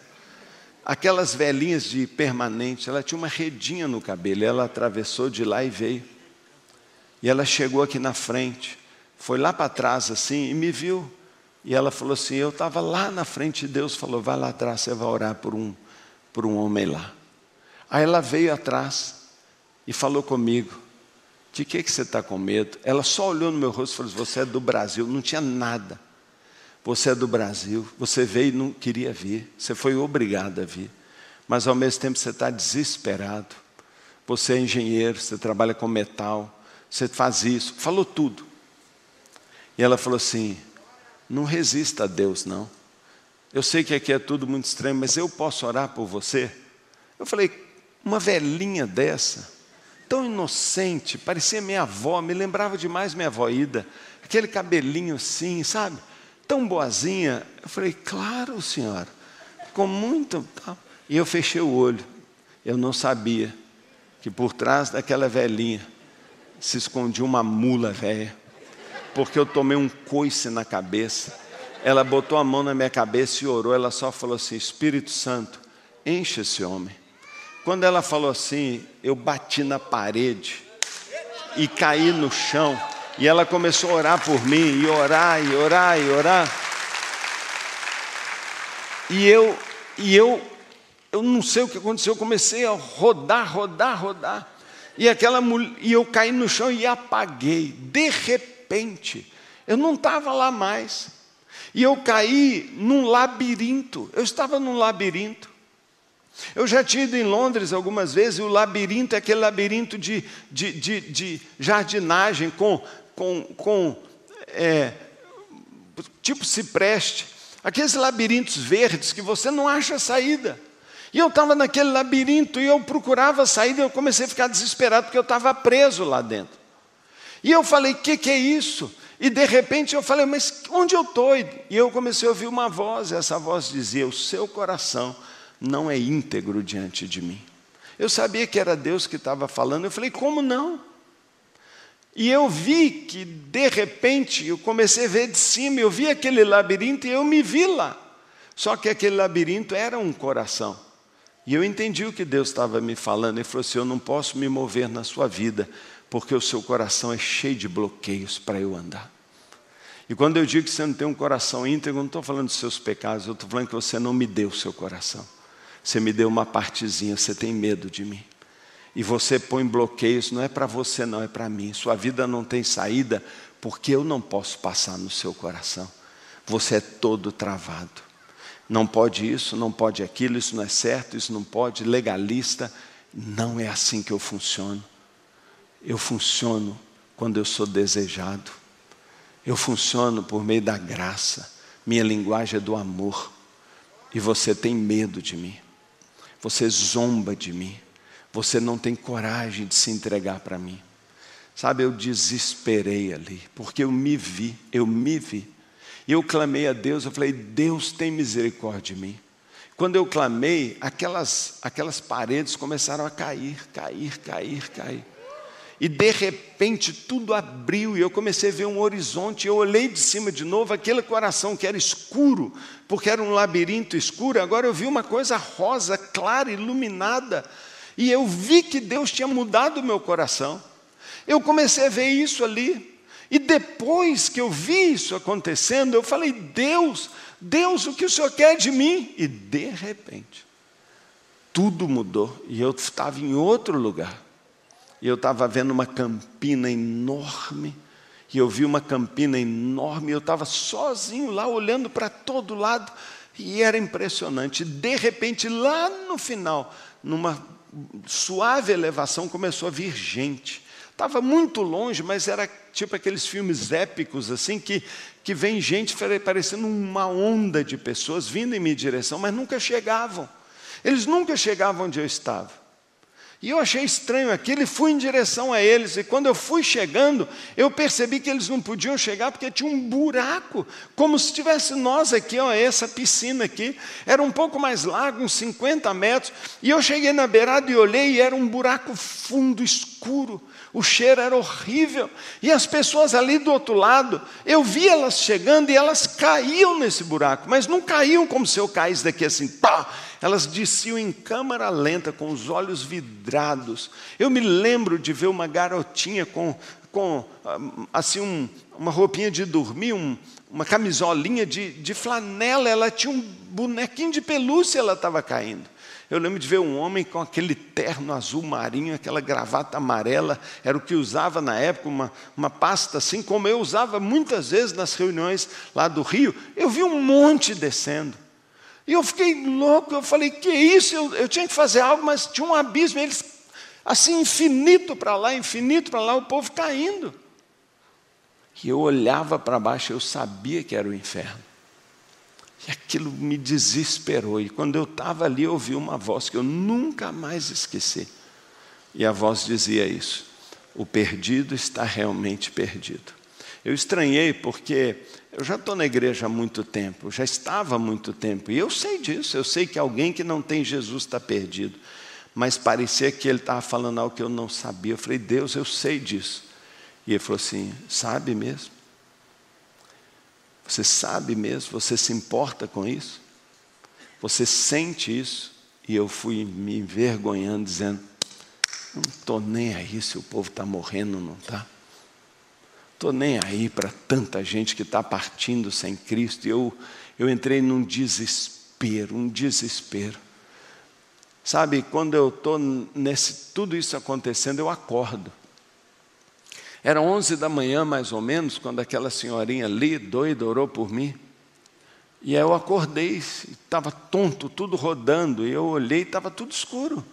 Aquelas velhinhas de permanente, ela tinha uma redinha no cabelo, ela atravessou de lá e veio. E ela chegou aqui na frente, foi lá para trás assim e me viu. E ela falou assim: Eu estava lá na frente e Deus falou: Vai lá atrás, você vai orar por um, por um homem lá. Aí ela veio atrás e falou comigo. De que, que você está com medo? Ela só olhou no meu rosto e falou: Você é do Brasil. Não tinha nada. Você é do Brasil. Você veio e não queria vir. Você foi obrigado a vir. Mas ao mesmo tempo você está desesperado. Você é engenheiro, você trabalha com metal. Você faz isso. Falou tudo. E ela falou assim: Não resista a Deus, não. Eu sei que aqui é tudo muito estranho, mas eu posso orar por você? Eu falei: Uma velhinha dessa tão inocente, parecia minha avó, me lembrava demais minha avó Ida, aquele cabelinho assim, sabe? Tão boazinha. Eu falei, claro, senhora, com muito. E eu fechei o olho. Eu não sabia que por trás daquela velhinha se escondia uma mula velha, porque eu tomei um coice na cabeça. Ela botou a mão na minha cabeça e orou. Ela só falou assim: Espírito Santo, enche esse homem. Quando ela falou assim, eu bati na parede e caí no chão. E ela começou a orar por mim, e orar, e orar, e orar. E eu, e eu, eu não sei o que aconteceu, eu comecei a rodar, rodar, rodar. E aquela e eu caí no chão e apaguei. De repente, eu não estava lá mais. E eu caí num labirinto. Eu estava num labirinto. Eu já tinha ido em Londres algumas vezes, e o labirinto é aquele labirinto de, de, de, de jardinagem com, com, com é, tipo cipreste, aqueles labirintos verdes que você não acha saída. E eu estava naquele labirinto e eu procurava saída, e eu comecei a ficar desesperado porque eu estava preso lá dentro. E eu falei: o que, que é isso? E de repente eu falei, mas onde eu estou? E eu comecei a ouvir uma voz, e essa voz dizia: O seu coração não é íntegro diante de mim. Eu sabia que era Deus que estava falando, eu falei, como não? E eu vi que, de repente, eu comecei a ver de cima, eu vi aquele labirinto e eu me vi lá. Só que aquele labirinto era um coração. E eu entendi o que Deus estava me falando. Ele falou assim: Eu não posso me mover na sua vida, porque o seu coração é cheio de bloqueios para eu andar. E quando eu digo que você não tem um coração íntegro, eu não estou falando dos seus pecados, eu estou falando que você não me deu o seu coração. Você me deu uma partezinha, você tem medo de mim. E você põe bloqueios, não é para você, não, é para mim. Sua vida não tem saída, porque eu não posso passar no seu coração. Você é todo travado. Não pode isso, não pode aquilo, isso não é certo, isso não pode, legalista. Não é assim que eu funciono. Eu funciono quando eu sou desejado. Eu funciono por meio da graça. Minha linguagem é do amor. E você tem medo de mim. Você zomba de mim. Você não tem coragem de se entregar para mim. Sabe, eu desesperei ali, porque eu me vi, eu me vi. E eu clamei a Deus, eu falei: Deus tem misericórdia de mim. Quando eu clamei, aquelas, aquelas paredes começaram a cair, cair, cair, cair. E de repente tudo abriu e eu comecei a ver um horizonte. Eu olhei de cima de novo, aquele coração que era escuro, porque era um labirinto escuro, agora eu vi uma coisa rosa, clara, iluminada. E eu vi que Deus tinha mudado o meu coração. Eu comecei a ver isso ali. E depois que eu vi isso acontecendo, eu falei: Deus, Deus, o que o Senhor quer de mim? E de repente, tudo mudou e eu estava em outro lugar. E eu estava vendo uma campina enorme. E eu vi uma campina enorme. E eu estava sozinho lá, olhando para todo lado. E era impressionante. De repente, lá no final, numa suave elevação, começou a vir gente. Estava muito longe, mas era tipo aqueles filmes épicos, assim, que, que vem gente parecendo uma onda de pessoas vindo em minha direção, mas nunca chegavam. Eles nunca chegavam onde eu estava. E eu achei estranho aquilo e fui em direção a eles. E quando eu fui chegando, eu percebi que eles não podiam chegar porque tinha um buraco, como se tivesse nós aqui, ó, essa piscina aqui. Era um pouco mais largo, uns 50 metros. E eu cheguei na beirada e olhei e era um buraco fundo, escuro. O cheiro era horrível. E as pessoas ali do outro lado, eu vi elas chegando e elas caíam nesse buraco, mas não caíam como se eu caísse daqui assim, pá! Elas desciam em câmara lenta, com os olhos vidrados. Eu me lembro de ver uma garotinha com, com ah, assim, um, uma roupinha de dormir, um, uma camisolinha de, de flanela, ela tinha um bonequinho de pelúcia, ela estava caindo. Eu lembro de ver um homem com aquele terno azul marinho, aquela gravata amarela, era o que usava na época, uma, uma pasta assim, como eu usava muitas vezes nas reuniões lá do Rio. Eu vi um monte descendo. E eu fiquei louco, eu falei, que isso? Eu, eu tinha que fazer algo, mas tinha um abismo, eles assim, infinito para lá, infinito para lá, o povo caindo. E eu olhava para baixo, eu sabia que era o inferno. E aquilo me desesperou. E quando eu estava ali, eu ouvi uma voz que eu nunca mais esqueci. E a voz dizia isso: o perdido está realmente perdido. Eu estranhei porque eu já estou na igreja há muito tempo, já estava há muito tempo, e eu sei disso, eu sei que alguém que não tem Jesus está perdido. Mas parecia que ele estava falando algo que eu não sabia. Eu falei, Deus, eu sei disso. E ele falou assim: sabe mesmo? Você sabe mesmo? Você se importa com isso? Você sente isso? E eu fui me envergonhando, dizendo: não estou nem aí se o povo está morrendo, não está? Estou nem aí para tanta gente que está partindo sem Cristo. Eu, eu entrei num desespero, um desespero. Sabe, quando eu estou nesse tudo isso acontecendo, eu acordo. Era 11 da manhã, mais ou menos, quando aquela senhorinha ali, doida, orou por mim. E aí eu acordei, estava tonto, tudo rodando, e eu olhei, estava tudo escuro.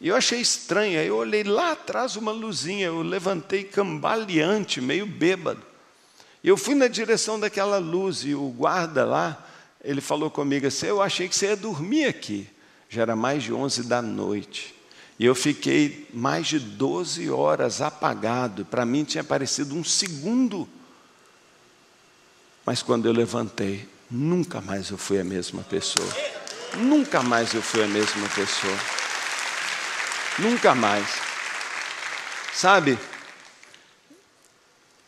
E eu achei estranho, aí eu olhei lá atrás uma luzinha, eu levantei cambaleante, meio bêbado. E eu fui na direção daquela luz, e o guarda lá, ele falou comigo assim, eu achei que você ia dormir aqui. Já era mais de 11 da noite. E eu fiquei mais de 12 horas apagado. Para mim tinha parecido um segundo. Mas quando eu levantei, nunca mais eu fui a mesma pessoa. Nunca mais eu fui a mesma pessoa. Nunca mais. Sabe,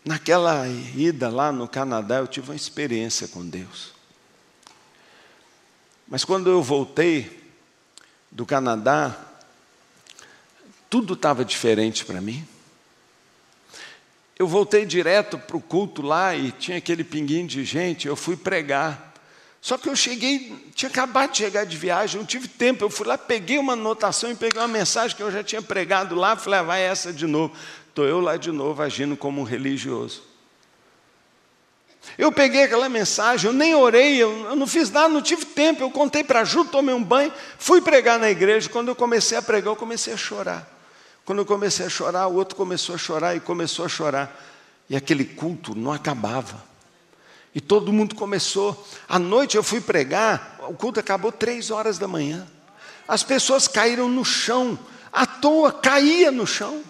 naquela ida lá no Canadá, eu tive uma experiência com Deus. Mas quando eu voltei do Canadá, tudo estava diferente para mim. Eu voltei direto para o culto lá e tinha aquele pinguinho de gente, eu fui pregar. Só que eu cheguei, tinha acabado de chegar de viagem, não tive tempo. Eu fui lá, peguei uma anotação e peguei uma mensagem que eu já tinha pregado lá, falei, ah, vai essa de novo. Estou eu lá de novo agindo como um religioso. Eu peguei aquela mensagem, eu nem orei, eu, eu não fiz nada, não tive tempo. Eu contei para Ju, tomei um banho, fui pregar na igreja. Quando eu comecei a pregar, eu comecei a chorar. Quando eu comecei a chorar, o outro começou a chorar e começou a chorar. E aquele culto não acabava. E todo mundo começou. À noite eu fui pregar, o culto acabou três horas da manhã. As pessoas caíram no chão, à toa, caía no chão.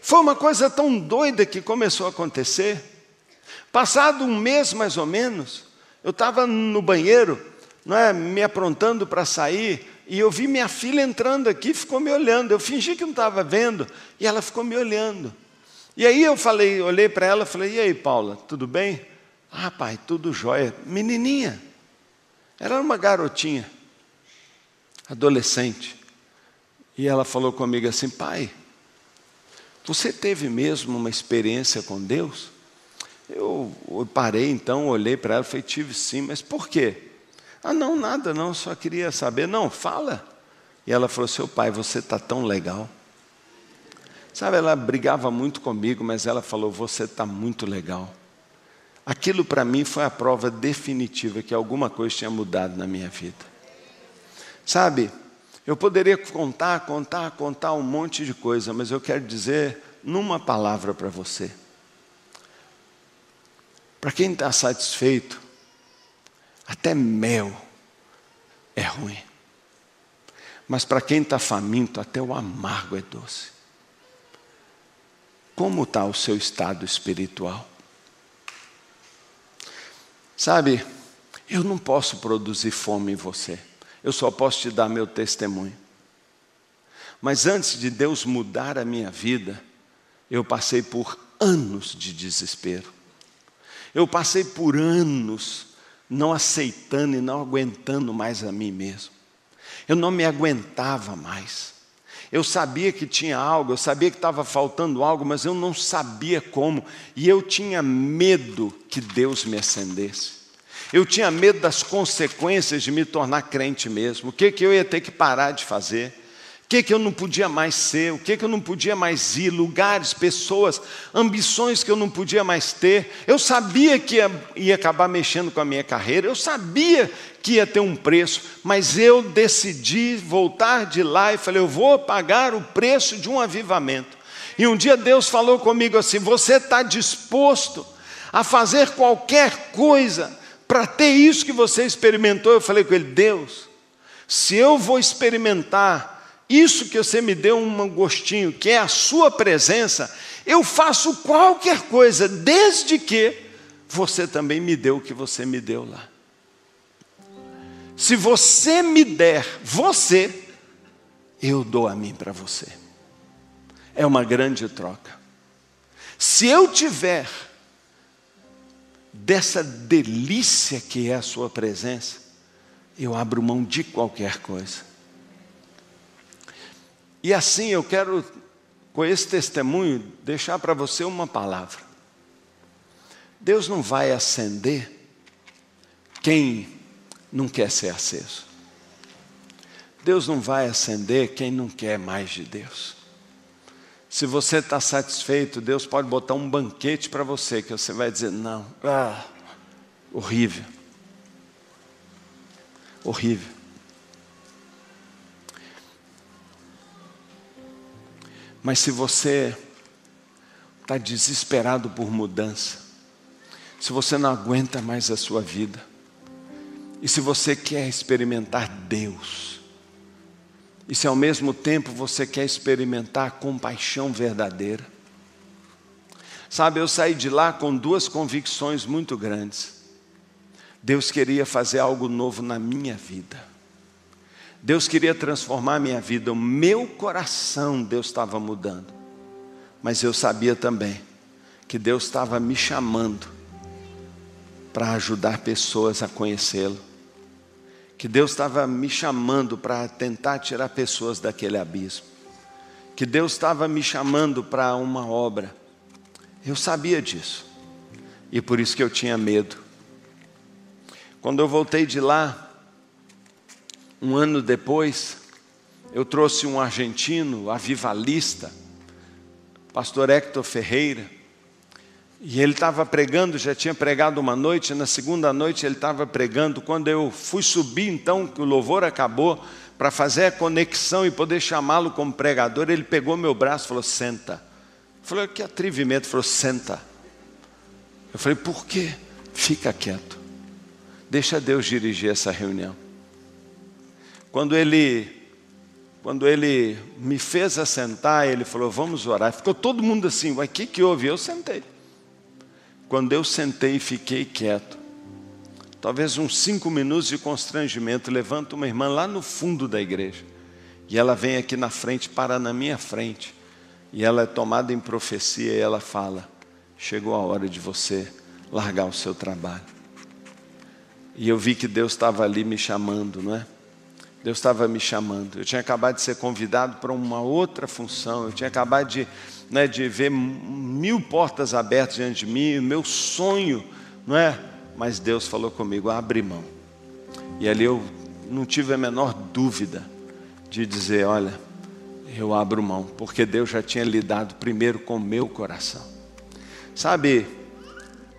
Foi uma coisa tão doida que começou a acontecer. Passado um mês mais ou menos, eu estava no banheiro, não é, me aprontando para sair, e eu vi minha filha entrando aqui, ficou me olhando. Eu fingi que não estava vendo, e ela ficou me olhando. E aí eu falei, olhei para ela, falei: "E aí, Paula, tudo bem?" "Ah, pai, tudo jóia." Menininha. Era uma garotinha, adolescente. E ela falou comigo assim: "Pai, você teve mesmo uma experiência com Deus?" Eu, eu parei então, olhei para ela e falei: "Tive sim, mas por quê?" Ah, não, nada, não, só queria saber. Não, fala. E ela falou: Seu pai, você está tão legal. Sabe, ela brigava muito comigo, mas ela falou: Você está muito legal. Aquilo para mim foi a prova definitiva que alguma coisa tinha mudado na minha vida. Sabe, eu poderia contar, contar, contar um monte de coisa, mas eu quero dizer numa palavra para você. Para quem está satisfeito, até mel é ruim. Mas para quem está faminto, até o amargo é doce. Como está o seu estado espiritual? Sabe, eu não posso produzir fome em você, eu só posso te dar meu testemunho. Mas antes de Deus mudar a minha vida, eu passei por anos de desespero. Eu passei por anos não aceitando e não aguentando mais a mim mesmo. Eu não me aguentava mais. Eu sabia que tinha algo, eu sabia que estava faltando algo, mas eu não sabia como. E eu tinha medo que Deus me acendesse. Eu tinha medo das consequências de me tornar crente mesmo. O que, que eu ia ter que parar de fazer? Que, que eu não podia mais ser, o que, que eu não podia mais ir, lugares, pessoas, ambições que eu não podia mais ter. Eu sabia que ia, ia acabar mexendo com a minha carreira, eu sabia que ia ter um preço, mas eu decidi voltar de lá e falei: eu vou pagar o preço de um avivamento. E um dia Deus falou comigo assim: você está disposto a fazer qualquer coisa para ter isso que você experimentou? Eu falei com ele: Deus, se eu vou experimentar isso que você me deu um gostinho, que é a sua presença, eu faço qualquer coisa, desde que você também me deu o que você me deu lá. Se você me der você, eu dou a mim para você. É uma grande troca. Se eu tiver dessa delícia que é a sua presença, eu abro mão de qualquer coisa. E assim eu quero, com esse testemunho, deixar para você uma palavra. Deus não vai acender quem não quer ser aceso. Deus não vai acender quem não quer mais de Deus. Se você está satisfeito, Deus pode botar um banquete para você, que você vai dizer: não, ah, horrível. Horrível. Mas se você está desesperado por mudança, se você não aguenta mais a sua vida, e se você quer experimentar Deus, e se ao mesmo tempo você quer experimentar compaixão verdadeira. Sabe, eu saí de lá com duas convicções muito grandes. Deus queria fazer algo novo na minha vida. Deus queria transformar a minha vida, o meu coração Deus estava mudando. Mas eu sabia também que Deus estava me chamando para ajudar pessoas a conhecê-lo. Que Deus estava me chamando para tentar tirar pessoas daquele abismo. Que Deus estava me chamando para uma obra. Eu sabia disso. E por isso que eu tinha medo. Quando eu voltei de lá, um ano depois, eu trouxe um argentino, avivalista, pastor Hector Ferreira, e ele estava pregando, já tinha pregado uma noite, na segunda noite ele estava pregando. Quando eu fui subir, então, que o louvor acabou, para fazer a conexão e poder chamá-lo como pregador, ele pegou meu braço e falou: Senta. Eu falei: Que atrevimento. Ele falou: Senta. Eu falei: Por quê? Fica quieto. Deixa Deus dirigir essa reunião. Quando ele, quando ele me fez assentar, ele falou: Vamos orar. Ficou todo mundo assim: O que, que houve? Eu sentei. Quando eu sentei e fiquei quieto, talvez uns cinco minutos de constrangimento, levanta uma irmã lá no fundo da igreja. E ela vem aqui na frente, para na minha frente. E ela é tomada em profecia e ela fala: Chegou a hora de você largar o seu trabalho. E eu vi que Deus estava ali me chamando, não é? Deus estava me chamando. Eu tinha acabado de ser convidado para uma outra função. Eu tinha acabado de, né, de ver mil portas abertas diante de mim. O meu sonho, não é? Mas Deus falou comigo: abre mão. E ali eu não tive a menor dúvida de dizer: olha, eu abro mão, porque Deus já tinha lidado primeiro com o meu coração. Sabe,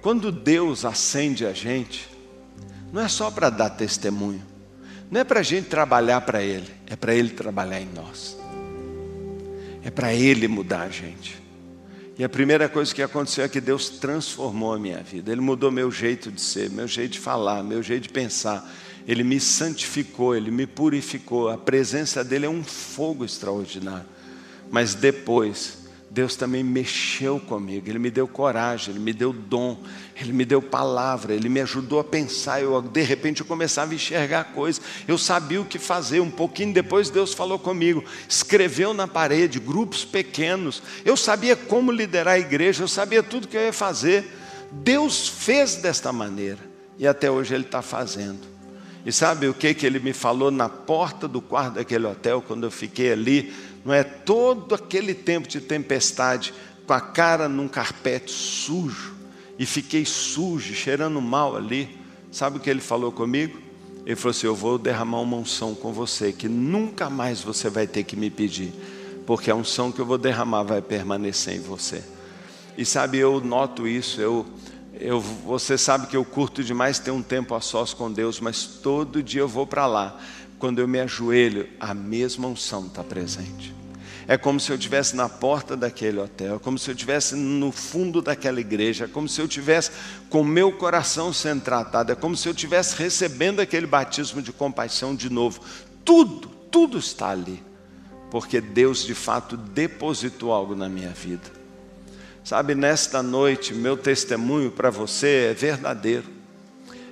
quando Deus acende a gente, não é só para dar testemunho. Não é para a gente trabalhar para Ele, é para Ele trabalhar em nós. É para Ele mudar a gente. E a primeira coisa que aconteceu é que Deus transformou a minha vida. Ele mudou meu jeito de ser, meu jeito de falar, meu jeito de pensar. Ele me santificou, Ele me purificou. A presença dEle é um fogo extraordinário. Mas depois, Deus também mexeu comigo, Ele me deu coragem, Ele me deu dom, Ele me deu palavra, Ele me ajudou a pensar. Eu, de repente, eu começava a enxergar coisas, eu sabia o que fazer. Um pouquinho depois, Deus falou comigo, escreveu na parede, grupos pequenos. Eu sabia como liderar a igreja, eu sabia tudo que eu ia fazer. Deus fez desta maneira e até hoje Ele está fazendo. E sabe o que, que Ele me falou na porta do quarto daquele hotel, quando eu fiquei ali? Não é todo aquele tempo de tempestade com a cara num carpete sujo e fiquei sujo, cheirando mal ali. Sabe o que ele falou comigo? Ele falou assim: Eu vou derramar uma unção com você que nunca mais você vai ter que me pedir, porque a unção que eu vou derramar vai permanecer em você. E sabe, eu noto isso, eu, eu, você sabe que eu curto demais ter um tempo a sós com Deus, mas todo dia eu vou para lá quando eu me ajoelho, a mesma unção está presente. É como se eu estivesse na porta daquele hotel, é como se eu estivesse no fundo daquela igreja, é como se eu estivesse com meu coração sendo tratado, é como se eu estivesse recebendo aquele batismo de compaixão de novo. Tudo, tudo está ali, porque Deus de fato depositou algo na minha vida. Sabe, nesta noite, meu testemunho para você é verdadeiro.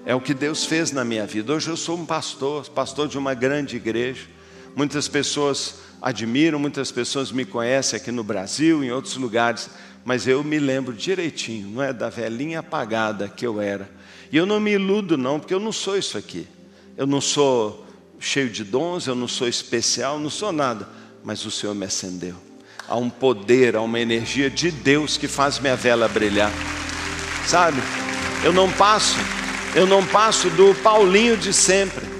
É o que Deus fez na minha vida. Hoje eu sou um pastor, pastor de uma grande igreja. Muitas pessoas admiram, muitas pessoas me conhecem aqui no Brasil, em outros lugares, mas eu me lembro direitinho, não é da velhinha apagada que eu era. E eu não me iludo não, porque eu não sou isso aqui. Eu não sou cheio de dons, eu não sou especial, não sou nada, mas o Senhor me acendeu. Há um poder, há uma energia de Deus que faz minha vela brilhar. Sabe? Eu não passo eu não passo do Paulinho de sempre.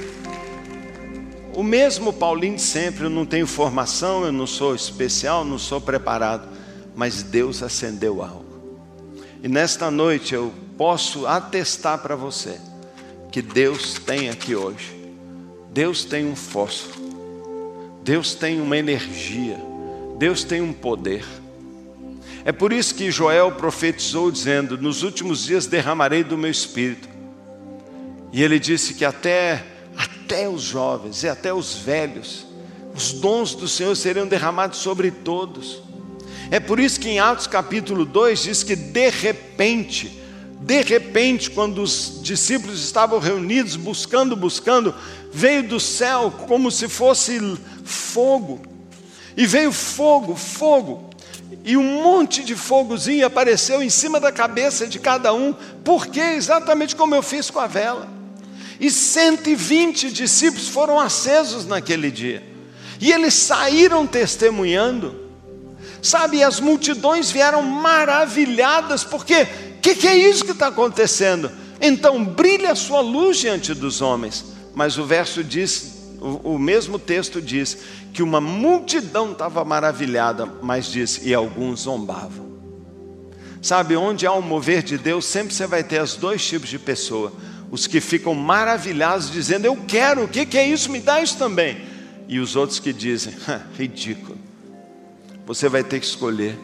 O mesmo Paulinho de sempre, eu não tenho formação, eu não sou especial, não sou preparado, mas Deus acendeu algo. E nesta noite eu posso atestar para você que Deus tem aqui hoje. Deus tem um fósforo. Deus tem uma energia. Deus tem um poder. É por isso que Joel profetizou dizendo: Nos últimos dias derramarei do meu espírito e ele disse que até, até os jovens e até os velhos os dons do Senhor seriam derramados sobre todos. É por isso que em Atos capítulo 2 diz que de repente, de repente, quando os discípulos estavam reunidos, buscando, buscando, veio do céu como se fosse fogo. E veio fogo, fogo. E um monte de fogozinho apareceu em cima da cabeça de cada um. Por quê? Exatamente como eu fiz com a vela. E 120 discípulos foram acesos naquele dia. E eles saíram testemunhando. Sabe, as multidões vieram maravilhadas, porque o que, que é isso que está acontecendo? Então brilha a sua luz diante dos homens. Mas o verso diz, o, o mesmo texto diz, que uma multidão estava maravilhada, mas diz, e alguns zombavam. Sabe, onde há um mover de Deus, sempre você vai ter os dois tipos de pessoa. Os que ficam maravilhados, dizendo, eu quero, o que, que é isso? Me dá isso também. E os outros que dizem, ridículo. Você vai ter que escolher.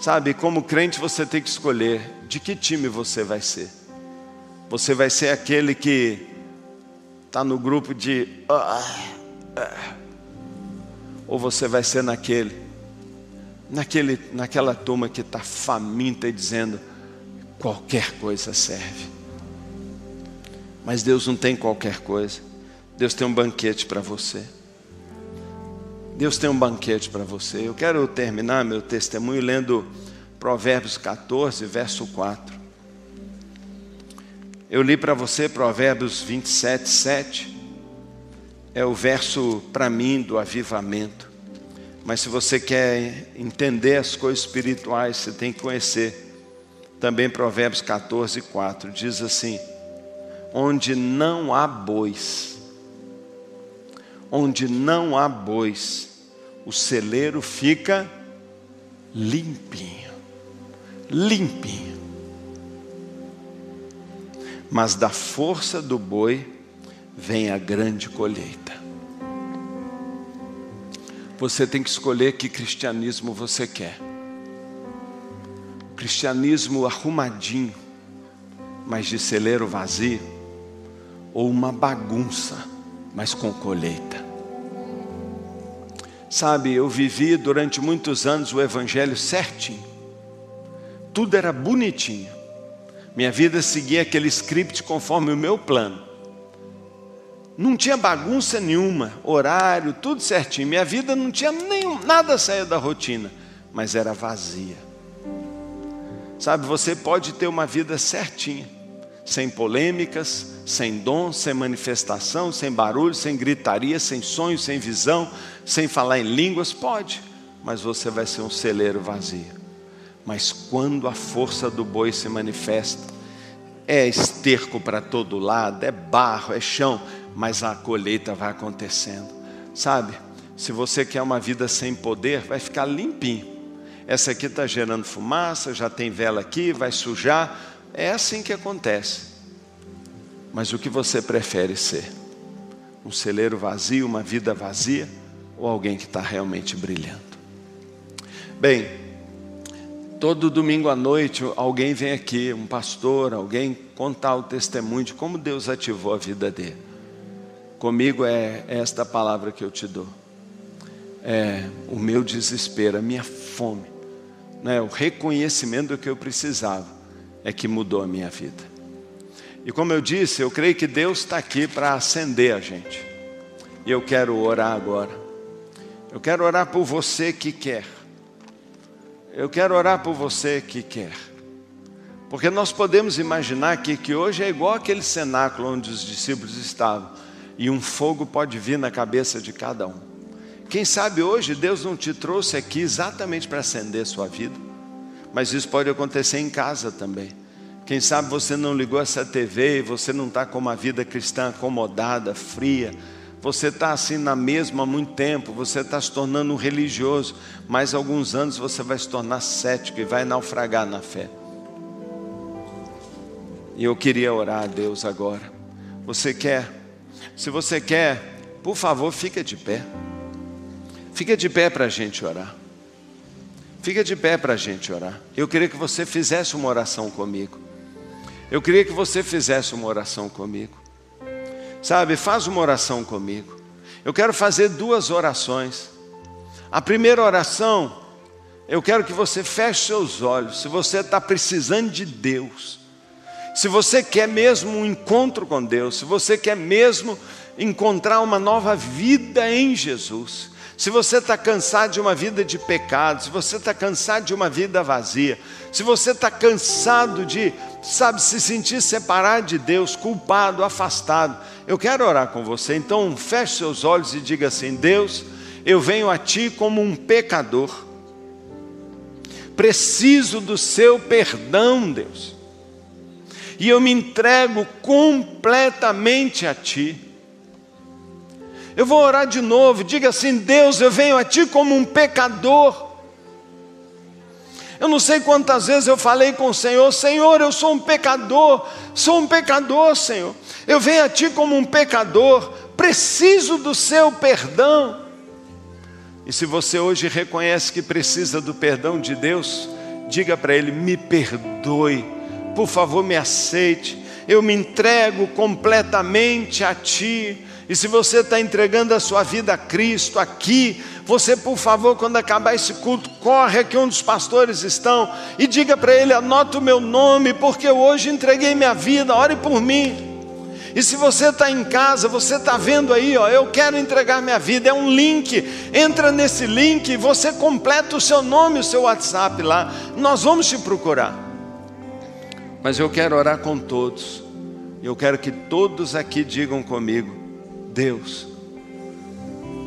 Sabe, como crente você tem que escolher de que time você vai ser. Você vai ser aquele que está no grupo de. Ah, ah, ou você vai ser naquele, naquele, naquela turma que está faminta e dizendo qualquer coisa serve. Mas Deus não tem qualquer coisa. Deus tem um banquete para você. Deus tem um banquete para você. Eu quero terminar meu testemunho lendo Provérbios 14, verso 4. Eu li para você Provérbios 27, 7. É o verso para mim do avivamento. Mas se você quer entender as coisas espirituais, você tem que conhecer também Provérbios 14, 4. Diz assim: Onde não há bois, onde não há bois, o celeiro fica limpinho, limpinho. Mas da força do boi vem a grande colheita. Você tem que escolher que cristianismo você quer. Cristianismo arrumadinho, mas de celeiro vazio, ou uma bagunça, mas com colheita. Sabe, eu vivi durante muitos anos o Evangelho certinho, tudo era bonitinho, minha vida seguia aquele script conforme o meu plano, não tinha bagunça nenhuma, horário, tudo certinho, minha vida não tinha nem nada sair da rotina, mas era vazia. Sabe, você pode ter uma vida certinha, sem polêmicas, sem dom, sem manifestação, sem barulho, sem gritaria, sem sonho, sem visão, sem falar em línguas, pode, mas você vai ser um celeiro vazio. Mas quando a força do boi se manifesta, é esterco para todo lado, é barro, é chão, mas a colheita vai acontecendo. Sabe, se você quer uma vida sem poder, vai ficar limpinho. Essa aqui está gerando fumaça, já tem vela aqui, vai sujar. É assim que acontece. Mas o que você prefere ser? Um celeiro vazio, uma vida vazia? Ou alguém que está realmente brilhando? Bem, todo domingo à noite alguém vem aqui, um pastor, alguém contar o testemunho de como Deus ativou a vida dele. Comigo é esta palavra que eu te dou. É o meu desespero, a minha fome, né? o reconhecimento do que eu precisava é que mudou a minha vida. E como eu disse, eu creio que Deus está aqui para acender a gente. E eu quero orar agora. Eu quero orar por você que quer. Eu quero orar por você que quer. Porque nós podemos imaginar que, que hoje é igual aquele cenáculo onde os discípulos estavam. E um fogo pode vir na cabeça de cada um. Quem sabe hoje Deus não te trouxe aqui exatamente para acender sua vida. Mas isso pode acontecer em casa também. Quem sabe você não ligou essa TV e você não está com uma vida cristã acomodada, fria. Você está assim na mesma há muito tempo, você está se tornando um religioso. Mais alguns anos você vai se tornar cético e vai naufragar na fé. E eu queria orar a Deus agora. Você quer? Se você quer, por favor, fica de pé. Fica de pé para a gente orar. Fica de pé para a gente orar. Eu queria que você fizesse uma oração comigo. Eu queria que você fizesse uma oração comigo. Sabe, faz uma oração comigo. Eu quero fazer duas orações. A primeira oração, eu quero que você feche seus olhos. Se você está precisando de Deus, se você quer mesmo um encontro com Deus, se você quer mesmo encontrar uma nova vida em Jesus, se você está cansado de uma vida de pecado, se você está cansado de uma vida vazia, se você está cansado de, sabe, se sentir separado de Deus, culpado, afastado, eu quero orar com você. Então, feche seus olhos e diga assim: Deus, eu venho a Ti como um pecador, preciso do Seu perdão, Deus e eu me entrego completamente a Ti. Eu vou orar de novo, diga assim: Deus, eu venho a Ti como um pecador. Eu não sei quantas vezes eu falei com o Senhor: Senhor, eu sou um pecador, sou um pecador, Senhor. Eu venho a Ti como um pecador, preciso do Seu perdão. E se você hoje reconhece que precisa do perdão de Deus, diga para Ele: me perdoe por favor me aceite, eu me entrego completamente a Ti. E se você está entregando a sua vida a Cristo aqui, você, por favor, quando acabar esse culto, corre aqui onde os pastores estão e diga para ele: anota o meu nome, porque eu hoje entreguei minha vida, ore por mim. E se você está em casa, você está vendo aí, ó, eu quero entregar minha vida, é um link, entra nesse link, você completa o seu nome, o seu WhatsApp lá, nós vamos te procurar. Mas eu quero orar com todos. Eu quero que todos aqui digam comigo: Deus,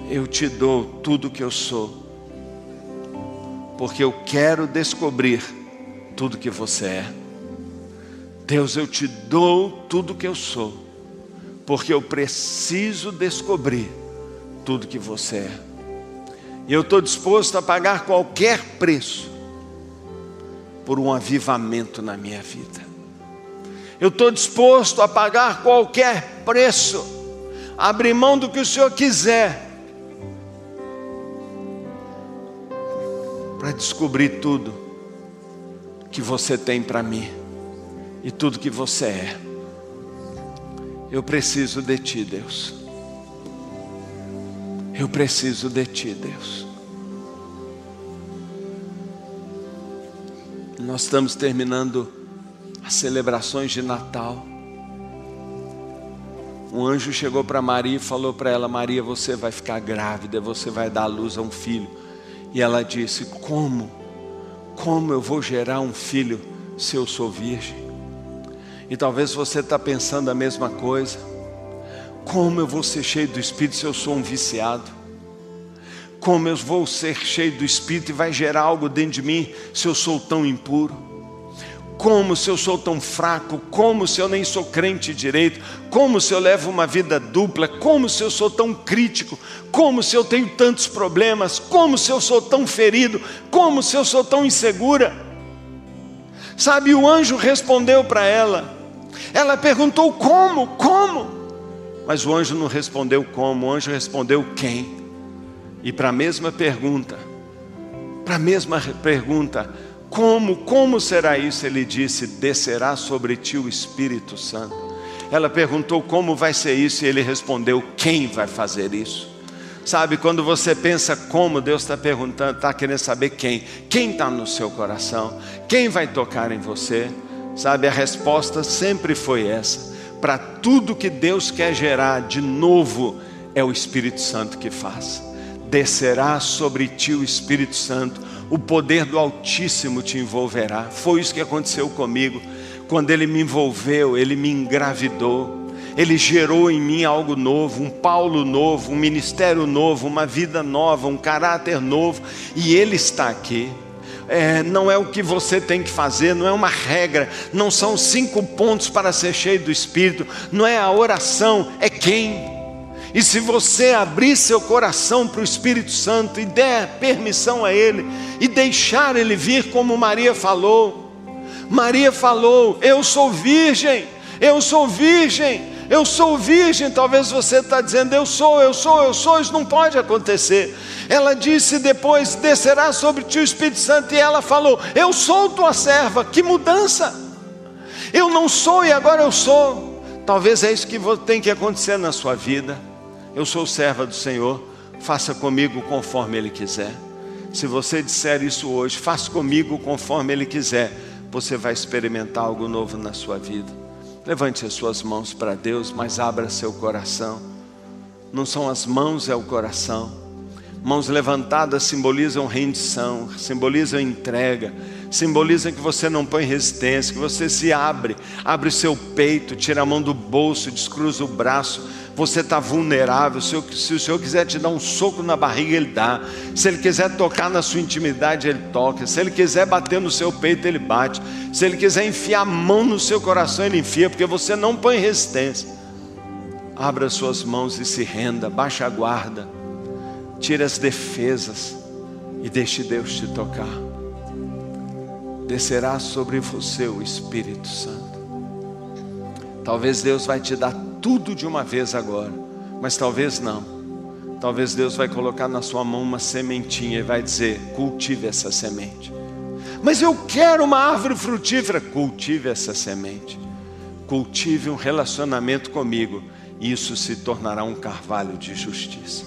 eu te dou tudo que eu sou, porque eu quero descobrir tudo que você é. Deus, eu te dou tudo que eu sou, porque eu preciso descobrir tudo que você é. E eu estou disposto a pagar qualquer preço por um avivamento na minha vida. Eu estou disposto a pagar qualquer preço, abrir mão do que o Senhor quiser, para descobrir tudo que você tem para mim e tudo que você é. Eu preciso de Ti, Deus. Eu preciso de Ti, Deus. Nós estamos terminando as celebrações de Natal. Um anjo chegou para Maria e falou para ela: Maria, você vai ficar grávida, você vai dar à luz a um filho. E ela disse: Como? Como eu vou gerar um filho se eu sou virgem? E talvez você está pensando a mesma coisa. Como eu vou ser cheio do Espírito se eu sou um viciado? Como eu vou ser cheio do Espírito e vai gerar algo dentro de mim se eu sou tão impuro? Como se eu sou tão fraco, como se eu nem sou crente direito, como se eu levo uma vida dupla, como se eu sou tão crítico, como se eu tenho tantos problemas, como se eu sou tão ferido, como se eu sou tão insegura. Sabe, o anjo respondeu para ela, ela perguntou como, como, mas o anjo não respondeu como, o anjo respondeu quem. E para a mesma pergunta, para a mesma pergunta, como, como será isso? Ele disse: Descerá sobre ti o Espírito Santo. Ela perguntou como vai ser isso, e ele respondeu: Quem vai fazer isso? Sabe, quando você pensa como, Deus está perguntando, está querendo saber quem. Quem está no seu coração? Quem vai tocar em você? Sabe, a resposta sempre foi essa. Para tudo que Deus quer gerar de novo, é o Espírito Santo que faz. Descerá sobre ti o Espírito Santo o poder do Altíssimo te envolverá. Foi isso que aconteceu comigo. Quando Ele me envolveu, Ele me engravidou. Ele gerou em mim algo novo, um Paulo novo, um ministério novo, uma vida nova, um caráter novo, e Ele está aqui. É, não é o que você tem que fazer, não é uma regra, não são cinco pontos para ser cheio do Espírito, não é a oração, é quem. E se você abrir seu coração para o Espírito Santo e der permissão a Ele, e deixar Ele vir como Maria falou, Maria falou: Eu sou virgem, eu sou virgem, eu sou virgem. Talvez você está dizendo: Eu sou, eu sou, eu sou. Isso não pode acontecer. Ela disse depois: Descerá sobre ti o Espírito Santo. E ela falou: Eu sou tua serva. Que mudança! Eu não sou e agora eu sou. Talvez é isso que tem que acontecer na sua vida. Eu sou serva do Senhor, faça comigo conforme Ele quiser. Se você disser isso hoje, faça comigo conforme Ele quiser, você vai experimentar algo novo na sua vida. Levante as suas mãos para Deus, mas abra seu coração. Não são as mãos, é o coração. Mãos levantadas simbolizam rendição, simbolizam entrega, simbolizam que você não põe resistência, que você se abre, abre seu peito, tira a mão do bolso, descruza o braço. Você está vulnerável. Se o Senhor quiser te dar um soco na barriga, Ele dá. Se Ele quiser tocar na sua intimidade, Ele toca. Se Ele quiser bater no seu peito, Ele bate. Se Ele quiser enfiar a mão no seu coração, Ele enfia, porque você não põe resistência. Abra suas mãos e se renda, baixa a guarda tire as defesas e deixe Deus te tocar. Descerá sobre você o Espírito Santo. Talvez Deus vai te dar tudo de uma vez agora, mas talvez não. Talvez Deus vai colocar na sua mão uma sementinha e vai dizer: cultive essa semente. Mas eu quero uma árvore frutífera. Cultive essa semente. Cultive um relacionamento comigo. E isso se tornará um carvalho de justiça.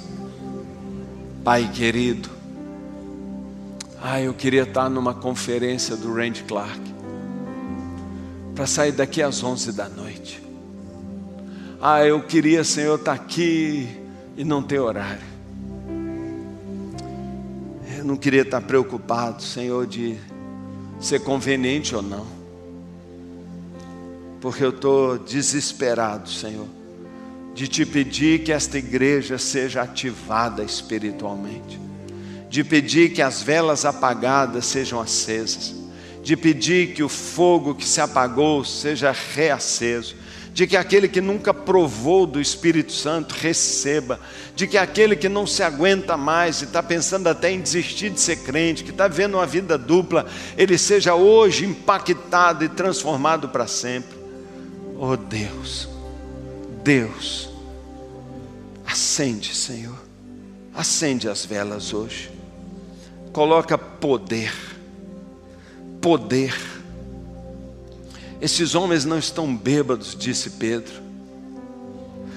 Pai querido, ah, eu queria estar numa conferência do Randy Clark, para sair daqui às 11 da noite. Ah, eu queria, Senhor, estar aqui e não ter horário. Eu não queria estar preocupado, Senhor, de ser conveniente ou não, porque eu estou desesperado, Senhor de te pedir que esta igreja seja ativada espiritualmente, de pedir que as velas apagadas sejam acesas, de pedir que o fogo que se apagou seja reaceso, de que aquele que nunca provou do Espírito Santo receba, de que aquele que não se aguenta mais e está pensando até em desistir de ser crente, que está vendo uma vida dupla, ele seja hoje impactado e transformado para sempre. Oh Deus, Deus, Acende, Senhor. Acende as velas hoje. Coloca poder. Poder. Esses homens não estão bêbados, disse Pedro.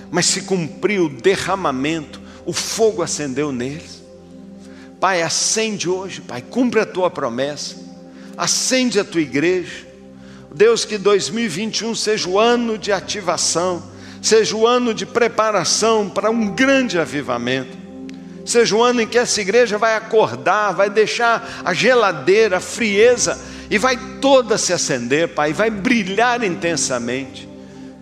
Mas se cumpriu o derramamento, o fogo acendeu neles. Pai, acende hoje, Pai, cumpre a tua promessa. Acende a tua igreja. Deus, que 2021 seja o ano de ativação seja o ano de preparação para um grande avivamento, seja o ano em que essa igreja vai acordar, vai deixar a geladeira, a frieza, e vai toda se acender, Pai, vai brilhar intensamente.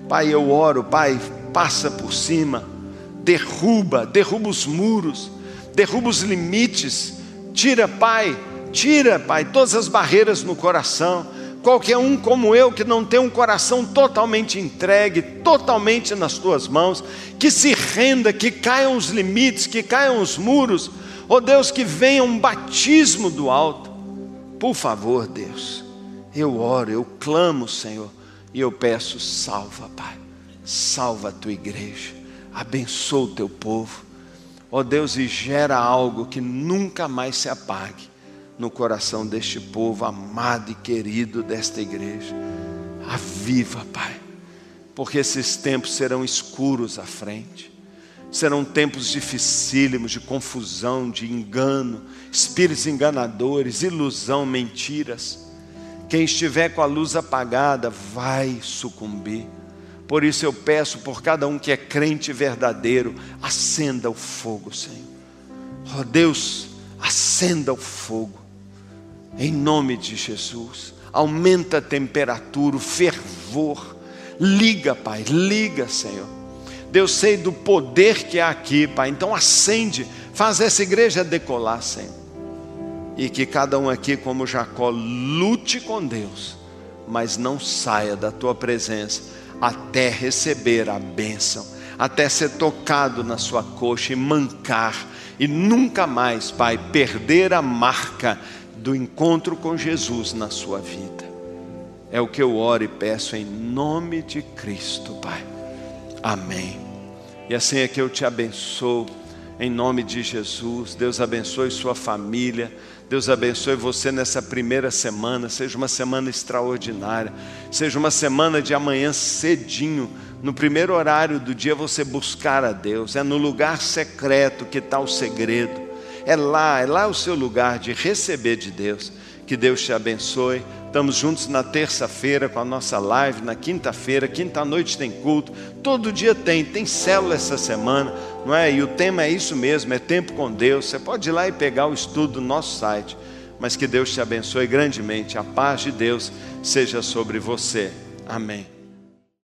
Pai, eu oro, Pai, passa por cima, derruba, derruba os muros, derruba os limites, tira, Pai, tira, Pai, todas as barreiras no coração qualquer um como eu que não tem um coração totalmente entregue, totalmente nas tuas mãos, que se renda, que caiam os limites, que caiam os muros, oh Deus, que venha um batismo do alto. Por favor, Deus, eu oro, eu clamo, Senhor, e eu peço, salva, Pai, salva a tua igreja, abençoa o teu povo, ó Deus, e gera algo que nunca mais se apague no coração deste povo amado e querido desta igreja. Aviva, Pai, porque esses tempos serão escuros à frente, serão tempos dificílimos de confusão, de engano, espíritos enganadores, ilusão, mentiras. Quem estiver com a luz apagada vai sucumbir. Por isso eu peço por cada um que é crente verdadeiro, acenda o fogo, Senhor. Ó oh, Deus, acenda o fogo em nome de Jesus. Aumenta a temperatura, o fervor. Liga, Pai, liga, Senhor. Deus sei do poder que há aqui, Pai. Então acende, faz essa igreja decolar, Senhor. E que cada um aqui, como Jacó, lute com Deus, mas não saia da tua presença até receber a bênção, até ser tocado na sua coxa e mancar, e nunca mais, Pai, perder a marca do encontro com Jesus na sua vida. É o que eu oro e peço em nome de Cristo, Pai. Amém. E assim é que eu te abençoo, em nome de Jesus. Deus abençoe sua família. Deus abençoe você nessa primeira semana, seja uma semana extraordinária, seja uma semana de amanhã cedinho, no primeiro horário do dia você buscar a Deus, é no lugar secreto que está o segredo, é lá, é lá o seu lugar de receber de Deus. Que Deus te abençoe. Estamos juntos na terça-feira com a nossa live, na quinta-feira, quinta-noite tem culto, todo dia tem, tem célula essa semana, não é? E o tema é isso mesmo, é tempo com Deus. Você pode ir lá e pegar o estudo do nosso site, mas que Deus te abençoe grandemente, a paz de Deus seja sobre você. Amém.